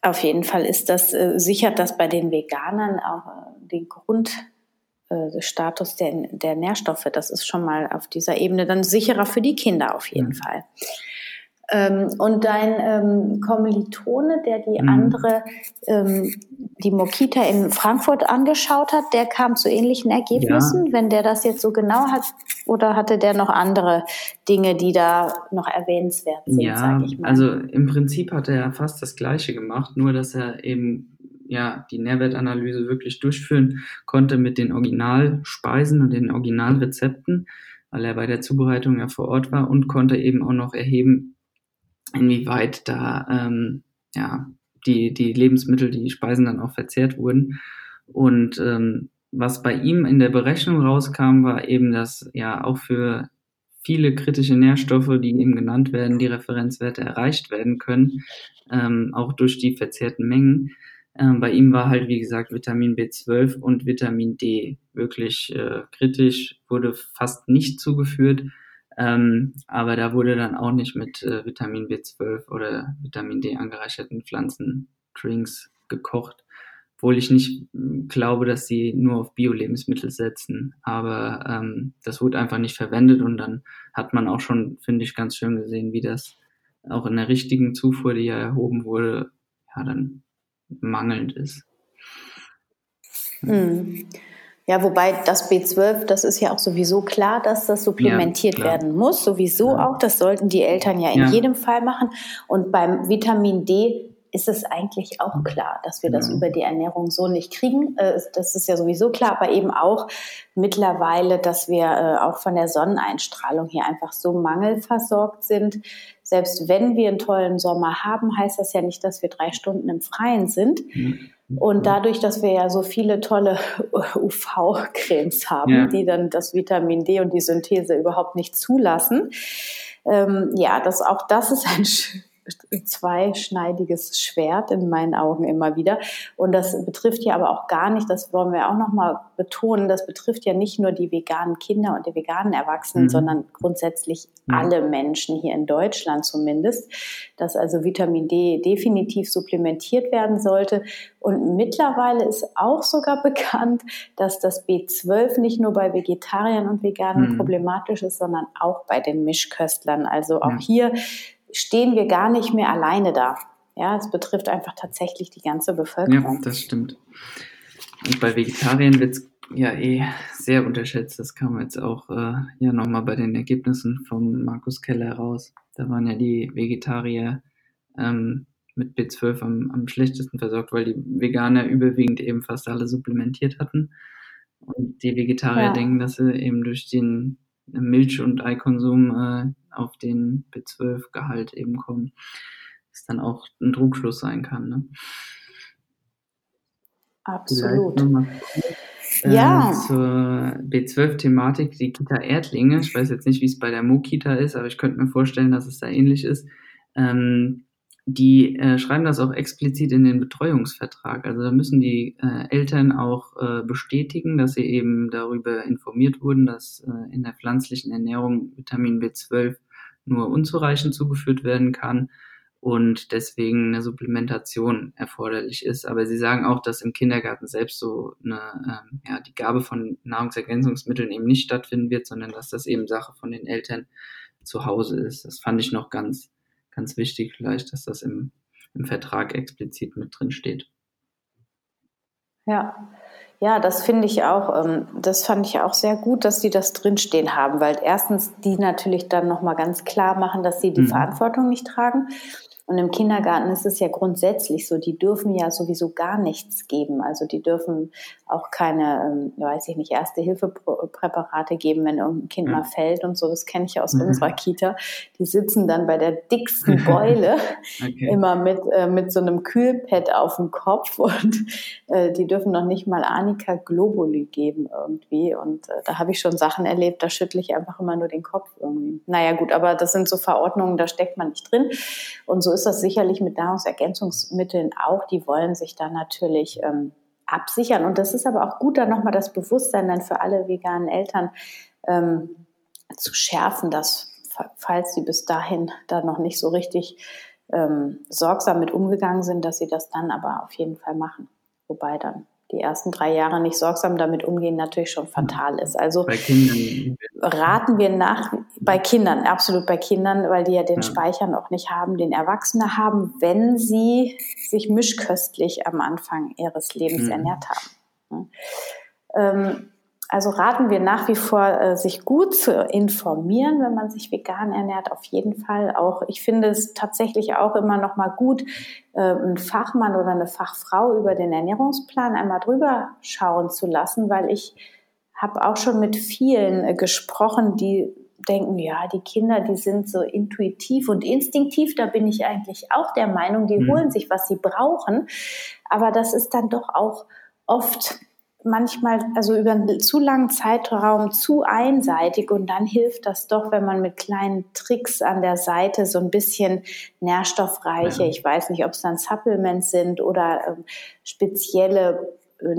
auf jeden Fall ist das, äh, sichert das bei den Veganern auch äh, den Grundstatus äh, der, der Nährstoffe. Das ist schon mal auf dieser Ebene dann sicherer für die Kinder auf jeden mhm. Fall. Ähm, und dein ähm, Kommilitone, der die mhm. andere, ähm, die Mokita in Frankfurt angeschaut hat, der kam zu ähnlichen Ergebnissen, ja. wenn der das jetzt so genau hat, oder hatte der noch andere Dinge, die da noch erwähnenswert sind, ja, sag ich mal? Also im Prinzip hat er fast das Gleiche gemacht, nur dass er eben ja, die Nährwertanalyse wirklich durchführen konnte mit den Originalspeisen und den Originalrezepten, weil er bei der Zubereitung ja vor Ort war und konnte eben auch noch erheben, inwieweit da ähm, ja, die, die Lebensmittel, die Speisen dann auch verzehrt wurden. Und ähm, was bei ihm in der Berechnung rauskam, war eben, dass ja auch für viele kritische Nährstoffe, die eben genannt werden, die Referenzwerte erreicht werden können, ähm, auch durch die verzehrten Mengen. Ähm, bei ihm war halt, wie gesagt, Vitamin B12 und Vitamin D wirklich äh, kritisch, wurde fast nicht zugeführt. Ähm, aber da wurde dann auch nicht mit äh, Vitamin B12 oder Vitamin D angereicherten Pflanzendrinks gekocht. Obwohl ich nicht hm, glaube, dass sie nur auf Bio-Lebensmittel setzen. Aber ähm, das wurde einfach nicht verwendet und dann hat man auch schon, finde ich, ganz schön gesehen, wie das auch in der richtigen Zufuhr, die ja erhoben wurde, ja, dann mangelnd ist. Hm. Ja, wobei das B12, das ist ja auch sowieso klar, dass das supplementiert ja, werden muss, sowieso ja. auch. Das sollten die Eltern ja in ja. jedem Fall machen. Und beim Vitamin D ist es eigentlich auch klar, dass wir das über die Ernährung so nicht kriegen. Äh, das ist ja sowieso klar, aber eben auch mittlerweile, dass wir äh, auch von der Sonneneinstrahlung hier einfach so mangelversorgt sind. Selbst wenn wir einen tollen Sommer haben, heißt das ja nicht, dass wir drei Stunden im Freien sind. Mhm. Und dadurch, dass wir ja so viele tolle UV-Cremes haben, ja. die dann das Vitamin D und die Synthese überhaupt nicht zulassen, ähm, ja, das auch das ist ein zweischneidiges Schwert in meinen Augen immer wieder. Und das betrifft ja aber auch gar nicht, das wollen wir auch nochmal betonen, das betrifft ja nicht nur die veganen Kinder und die veganen Erwachsenen, mhm. sondern grundsätzlich mhm. alle Menschen hier in Deutschland zumindest, dass also Vitamin D definitiv supplementiert werden sollte. Und mittlerweile ist auch sogar bekannt, dass das B12 nicht nur bei Vegetariern und Veganen mhm. problematisch ist, sondern auch bei den Mischköstlern. Also auch ja. hier stehen wir gar nicht mehr alleine da. Ja, es betrifft einfach tatsächlich die ganze Bevölkerung. Ja, das stimmt. Und bei Vegetariern wird es ja eh sehr unterschätzt. Das kam jetzt auch äh, ja nochmal bei den Ergebnissen von Markus Keller raus. Da waren ja die Vegetarier ähm, mit B12 am, am schlechtesten versorgt, weil die Veganer überwiegend eben fast alle supplementiert hatten. Und die Vegetarier ja. denken, dass sie eben durch den Milch- und Eikonsum äh, auf den B12-Gehalt eben kommen, was dann auch ein Trugschluss sein kann. Ne? Absolut. Äh, ja. Zur B12-Thematik, die Kita-Erdlinge. Ich weiß jetzt nicht, wie es bei der Mo-Kita ist, aber ich könnte mir vorstellen, dass es da ähnlich ist. Ähm, die äh, schreiben das auch explizit in den Betreuungsvertrag. Also da müssen die äh, Eltern auch äh, bestätigen, dass sie eben darüber informiert wurden, dass äh, in der pflanzlichen Ernährung Vitamin B12 nur unzureichend zugeführt werden kann und deswegen eine Supplementation erforderlich ist. Aber sie sagen auch, dass im Kindergarten selbst so eine, ähm, ja, die Gabe von Nahrungsergänzungsmitteln eben nicht stattfinden wird, sondern dass das eben Sache von den Eltern zu Hause ist. Das fand ich noch ganz ganz wichtig vielleicht, dass das im, im Vertrag explizit mit drin steht. Ja, ja, das finde ich auch, ähm, das fand ich auch sehr gut, dass die das drinstehen haben, weil erstens die natürlich dann nochmal ganz klar machen, dass sie die mhm. Verantwortung nicht tragen. Und im Kindergarten ist es ja grundsätzlich so, die dürfen ja sowieso gar nichts geben. Also die dürfen auch keine, ähm, weiß ich nicht, Erste-Hilfe-Präparate geben, wenn irgendein Kind mal fällt und so. Das kenne ich ja aus mhm. unserer Kita. Die sitzen dann bei der dicksten Beule okay. immer mit, äh, mit so einem Kühlpad auf dem Kopf und äh, die dürfen noch nicht mal Anika Globuli geben irgendwie. Und äh, da habe ich schon Sachen erlebt, da schüttle ich einfach immer nur den Kopf irgendwie. Naja gut, aber das sind so Verordnungen, da steckt man nicht drin. Und so ist das sicherlich mit Nahrungsergänzungsmitteln auch. Die wollen sich dann natürlich ähm, absichern. Und das ist aber auch gut, dann nochmal das Bewusstsein dann für alle veganen Eltern ähm, zu schärfen, dass falls sie bis dahin da noch nicht so richtig ähm, sorgsam mit umgegangen sind, dass sie das dann aber auf jeden Fall machen. Wobei dann die ersten drei Jahre nicht sorgsam damit umgehen, natürlich schon fatal ist. Also raten wir nach, bei Kindern, absolut bei Kindern, weil die ja den ja. Speicher noch nicht haben, den Erwachsene haben, wenn sie sich mischköstlich am Anfang ihres Lebens mhm. ernährt haben. Ähm, also raten wir nach wie vor, äh, sich gut zu informieren, wenn man sich vegan ernährt, auf jeden Fall. Auch ich finde es tatsächlich auch immer noch mal gut, äh, einen Fachmann oder eine Fachfrau über den Ernährungsplan einmal drüber schauen zu lassen, weil ich habe auch schon mit vielen äh, gesprochen, die denken, ja, die Kinder, die sind so intuitiv und instinktiv, da bin ich eigentlich auch der Meinung, die mhm. holen sich, was sie brauchen. Aber das ist dann doch auch oft manchmal, also über einen zu langen Zeitraum zu einseitig und dann hilft das doch, wenn man mit kleinen Tricks an der Seite so ein bisschen nährstoffreiche, ja. ich weiß nicht, ob es dann Supplements sind oder ähm, spezielle äh,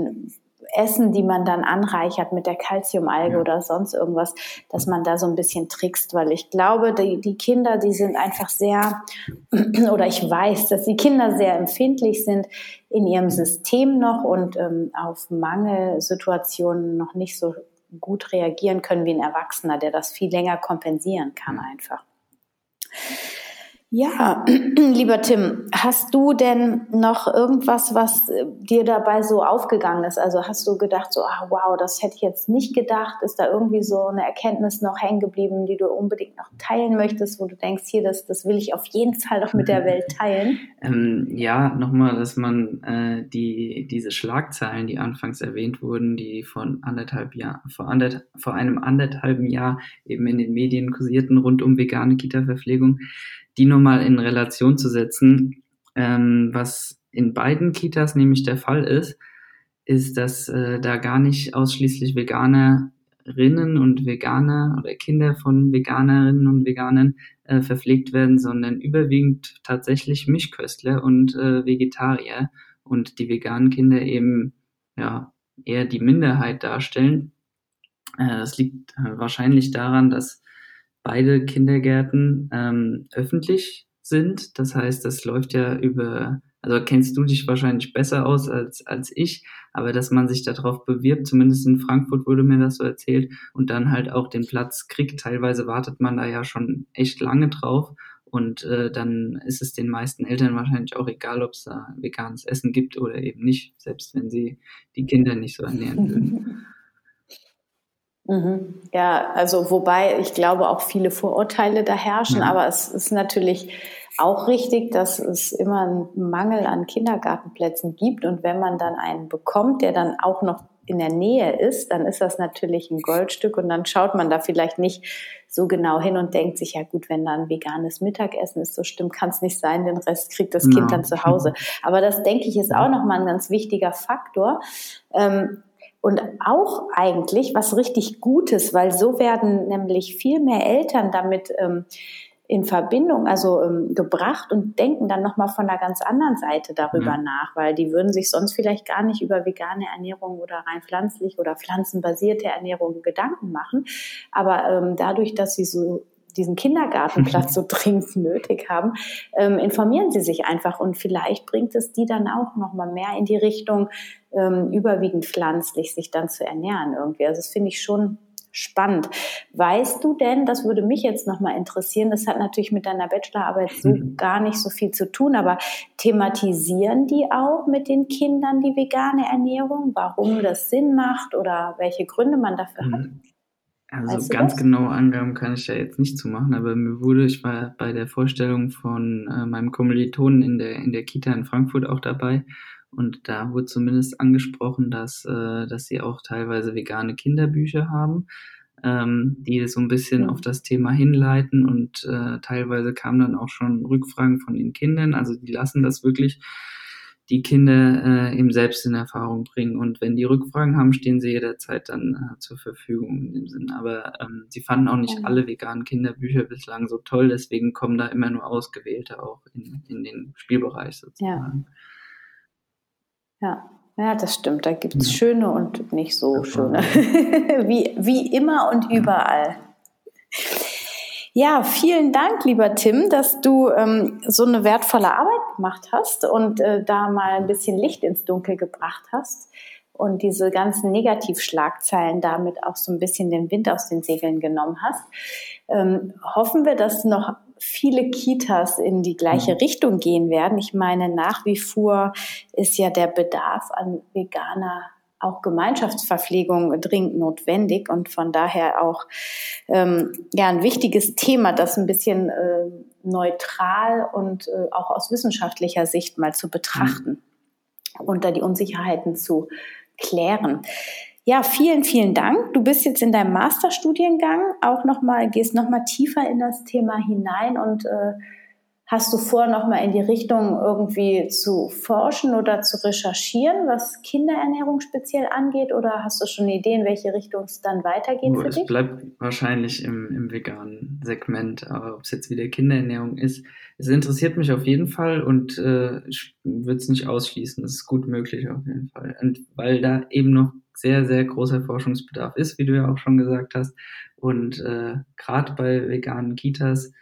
Essen, die man dann anreichert mit der Calciumalge ja. oder sonst irgendwas, dass man da so ein bisschen trickst, weil ich glaube, die, die Kinder, die sind einfach sehr, oder ich weiß, dass die Kinder sehr empfindlich sind in ihrem System noch und ähm, auf Mangelsituationen noch nicht so gut reagieren können wie ein Erwachsener, der das viel länger kompensieren kann einfach. Ja, lieber Tim, hast du denn noch irgendwas, was äh, dir dabei so aufgegangen ist? Also hast du gedacht, so, ah, wow, das hätte ich jetzt nicht gedacht? Ist da irgendwie so eine Erkenntnis noch hängen geblieben, die du unbedingt noch teilen möchtest, wo du denkst, hier, das, das will ich auf jeden Fall noch mit der Welt teilen? Ähm, ja, nochmal, dass man äh, die, diese Schlagzeilen, die anfangs erwähnt wurden, die von anderthalb Jahr, vor, anderth vor einem anderthalben Jahr eben in den Medien kursierten rund um vegane Kita-Verpflegung, die nochmal in Relation zu setzen, ähm, was in beiden Kitas nämlich der Fall ist, ist, dass äh, da gar nicht ausschließlich Veganerinnen und Veganer oder Kinder von Veganerinnen und Veganern äh, verpflegt werden, sondern überwiegend tatsächlich Mischköstler und äh, Vegetarier und die veganen Kinder eben ja eher die Minderheit darstellen. Äh, das liegt äh, wahrscheinlich daran, dass beide Kindergärten ähm, öffentlich sind. Das heißt, das läuft ja über, also kennst du dich wahrscheinlich besser aus als, als ich, aber dass man sich darauf bewirbt, zumindest in Frankfurt wurde mir das so erzählt, und dann halt auch den Platz kriegt. Teilweise wartet man da ja schon echt lange drauf. Und äh, dann ist es den meisten Eltern wahrscheinlich auch egal, ob es da veganes Essen gibt oder eben nicht, selbst wenn sie die Kinder nicht so ernähren würden. Mhm. Ja, also wobei ich glaube auch viele Vorurteile da herrschen, mhm. aber es ist natürlich auch richtig, dass es immer einen Mangel an Kindergartenplätzen gibt und wenn man dann einen bekommt, der dann auch noch in der Nähe ist, dann ist das natürlich ein Goldstück und dann schaut man da vielleicht nicht so genau hin und denkt sich, ja gut, wenn da ein veganes Mittagessen ist, so stimmt, kann es nicht sein, den Rest kriegt das Kind ja. dann zu Hause. Aber das, denke ich, ist auch nochmal ein ganz wichtiger Faktor. Ähm, und auch eigentlich was richtig Gutes, weil so werden nämlich viel mehr Eltern damit ähm, in Verbindung, also ähm, gebracht und denken dann nochmal von einer ganz anderen Seite darüber mhm. nach, weil die würden sich sonst vielleicht gar nicht über vegane Ernährung oder rein pflanzlich oder pflanzenbasierte Ernährung Gedanken machen. Aber ähm, dadurch, dass sie so diesen Kindergartenplatz so dringend nötig haben, ähm, informieren Sie sich einfach und vielleicht bringt es die dann auch noch mal mehr in die Richtung ähm, überwiegend pflanzlich sich dann zu ernähren irgendwie. Also das finde ich schon spannend. Weißt du denn, das würde mich jetzt noch mal interessieren, das hat natürlich mit deiner Bachelorarbeit so mhm. gar nicht so viel zu tun, aber thematisieren die auch mit den Kindern die vegane Ernährung, warum das Sinn macht oder welche Gründe man dafür mhm. hat? Also weißt ganz genaue Angaben kann ich ja jetzt nicht zu machen, aber mir wurde, ich war bei der Vorstellung von äh, meinem Kommilitonen in der, in der Kita in Frankfurt auch dabei. Und da wurde zumindest angesprochen, dass, äh, dass sie auch teilweise vegane Kinderbücher haben, ähm, die so ein bisschen ja. auf das Thema hinleiten. Und äh, teilweise kamen dann auch schon Rückfragen von den Kindern, also die lassen das wirklich die Kinder äh, eben selbst in Erfahrung bringen. Und wenn die Rückfragen haben, stehen sie jederzeit dann äh, zur Verfügung in dem Sinn. Aber ähm, sie fanden auch nicht alle veganen Kinderbücher bislang so toll, deswegen kommen da immer nur Ausgewählte auch in, in den Spielbereich sozusagen. Ja. ja. Ja, das stimmt. Da gibt es ja. schöne und nicht so schöne. wie, wie immer und überall. Ja, vielen Dank, lieber Tim, dass du ähm, so eine wertvolle Arbeit gemacht hast und äh, da mal ein bisschen Licht ins Dunkel gebracht hast und diese ganzen Negativschlagzeilen damit auch so ein bisschen den Wind aus den Segeln genommen hast. Ähm, hoffen wir, dass noch viele Kitas in die gleiche mhm. Richtung gehen werden. Ich meine, nach wie vor ist ja der Bedarf an veganer auch Gemeinschaftsverpflegung dringend notwendig und von daher auch ähm, ja ein wichtiges Thema, das ein bisschen äh, neutral und äh, auch aus wissenschaftlicher Sicht mal zu betrachten mhm. und da die Unsicherheiten zu klären. Ja, vielen, vielen Dank. Du bist jetzt in deinem Masterstudiengang auch noch mal, gehst noch mal tiefer in das Thema hinein und äh, Hast du vor, nochmal in die Richtung irgendwie zu forschen oder zu recherchieren, was Kinderernährung speziell angeht? Oder hast du schon Ideen, welche Richtung es dann weitergeht oh, für dich? Es bleibt wahrscheinlich im, im veganen Segment, aber ob es jetzt wieder Kinderernährung ist, es interessiert mich auf jeden Fall und äh, ich würde es nicht ausschließen. Es ist gut möglich auf jeden Fall. Und weil da eben noch sehr, sehr großer Forschungsbedarf ist, wie du ja auch schon gesagt hast. Und äh, gerade bei veganen Kitas,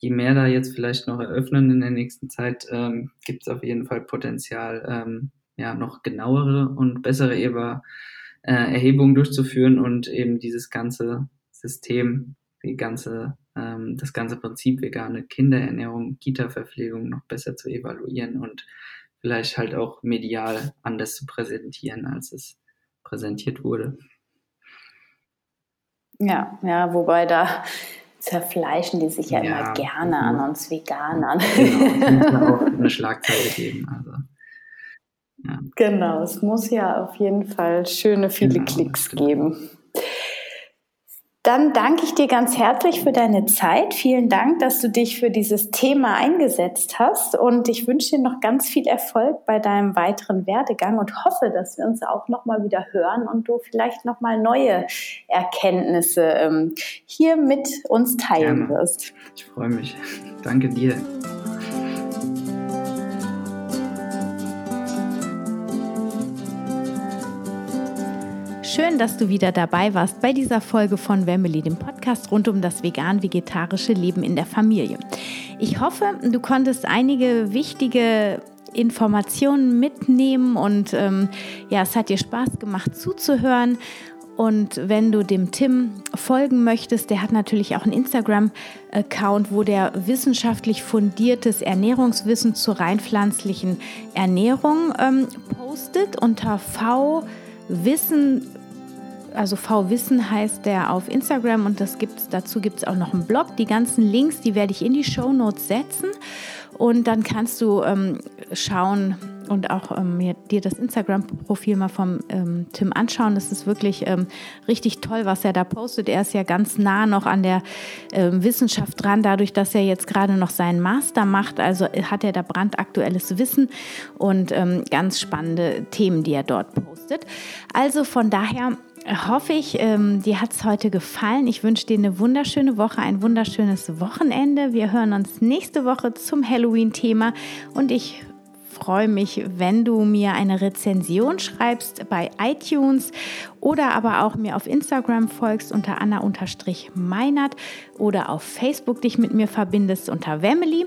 je mehr da jetzt vielleicht noch eröffnen in der nächsten Zeit, ähm, gibt es auf jeden Fall Potenzial, ähm, ja, noch genauere und bessere Eber, äh, Erhebungen durchzuführen und eben dieses ganze System, die ganze, ähm, das ganze Prinzip vegane Kinderernährung, Kita-Verpflegung noch besser zu evaluieren und vielleicht halt auch medial anders zu präsentieren, als es präsentiert wurde. Ja, ja, wobei da zerfleischen die sich ja, ja immer gerne an uns Veganern. Genau, es muss auch eine Schlagzeile geben. Also, ja. Genau, es muss ja auf jeden Fall schöne viele genau, Klicks geben. Dann danke ich dir ganz herzlich für deine Zeit. Vielen Dank, dass du dich für dieses Thema eingesetzt hast. Und ich wünsche dir noch ganz viel Erfolg bei deinem weiteren Werdegang und hoffe, dass wir uns auch noch mal wieder hören und du vielleicht noch mal neue Erkenntnisse ähm, hier mit uns teilen Gerne. wirst. Ich freue mich. Danke dir. Schön, dass du wieder dabei warst bei dieser Folge von Wemmeli, dem Podcast rund um das vegan-vegetarische Leben in der Familie. Ich hoffe, du konntest einige wichtige Informationen mitnehmen und ähm, ja, es hat dir Spaß gemacht zuzuhören. Und wenn du dem Tim folgen möchtest, der hat natürlich auch einen Instagram-Account, wo der wissenschaftlich fundiertes Ernährungswissen zur rein pflanzlichen Ernährung ähm, postet unter V Wissen also V-Wissen heißt der auf Instagram und das gibt's, dazu gibt es auch noch einen Blog. Die ganzen Links, die werde ich in die Show Notes setzen und dann kannst du ähm, schauen und auch ähm, dir das Instagram-Profil mal vom ähm, Tim anschauen. Das ist wirklich ähm, richtig toll, was er da postet. Er ist ja ganz nah noch an der ähm, Wissenschaft dran, dadurch, dass er jetzt gerade noch seinen Master macht. Also hat er da brandaktuelles Wissen und ähm, ganz spannende Themen, die er dort postet. Also von daher hoffe ich, ähm, dir hat es heute gefallen. Ich wünsche dir eine wunderschöne Woche, ein wunderschönes Wochenende. Wir hören uns nächste Woche zum Halloween-Thema und ich freue mich, wenn du mir eine Rezension schreibst bei iTunes oder aber auch mir auf Instagram folgst unter Anna-Meinert oder auf Facebook dich mit mir verbindest unter Wemily.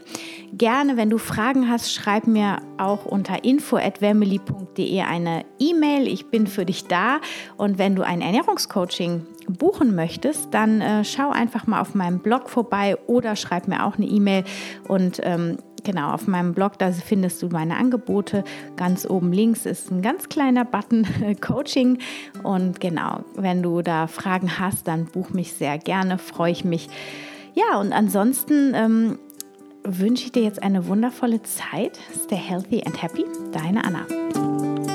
Gerne, wenn du Fragen hast, schreib mir auch unter info@wemily.de eine E-Mail. Ich bin für dich da und wenn du ein Ernährungscoaching buchen möchtest, dann äh, schau einfach mal auf meinem Blog vorbei oder schreib mir auch eine E-Mail und ähm, genau, auf meinem Blog, da findest du meine Angebote. Ganz oben links ist ein ganz kleiner Button Coaching. Und genau, wenn du da Fragen hast, dann buch mich sehr gerne, freue ich mich. Ja, und ansonsten ähm, wünsche ich dir jetzt eine wundervolle Zeit. Stay healthy and happy. Deine Anna.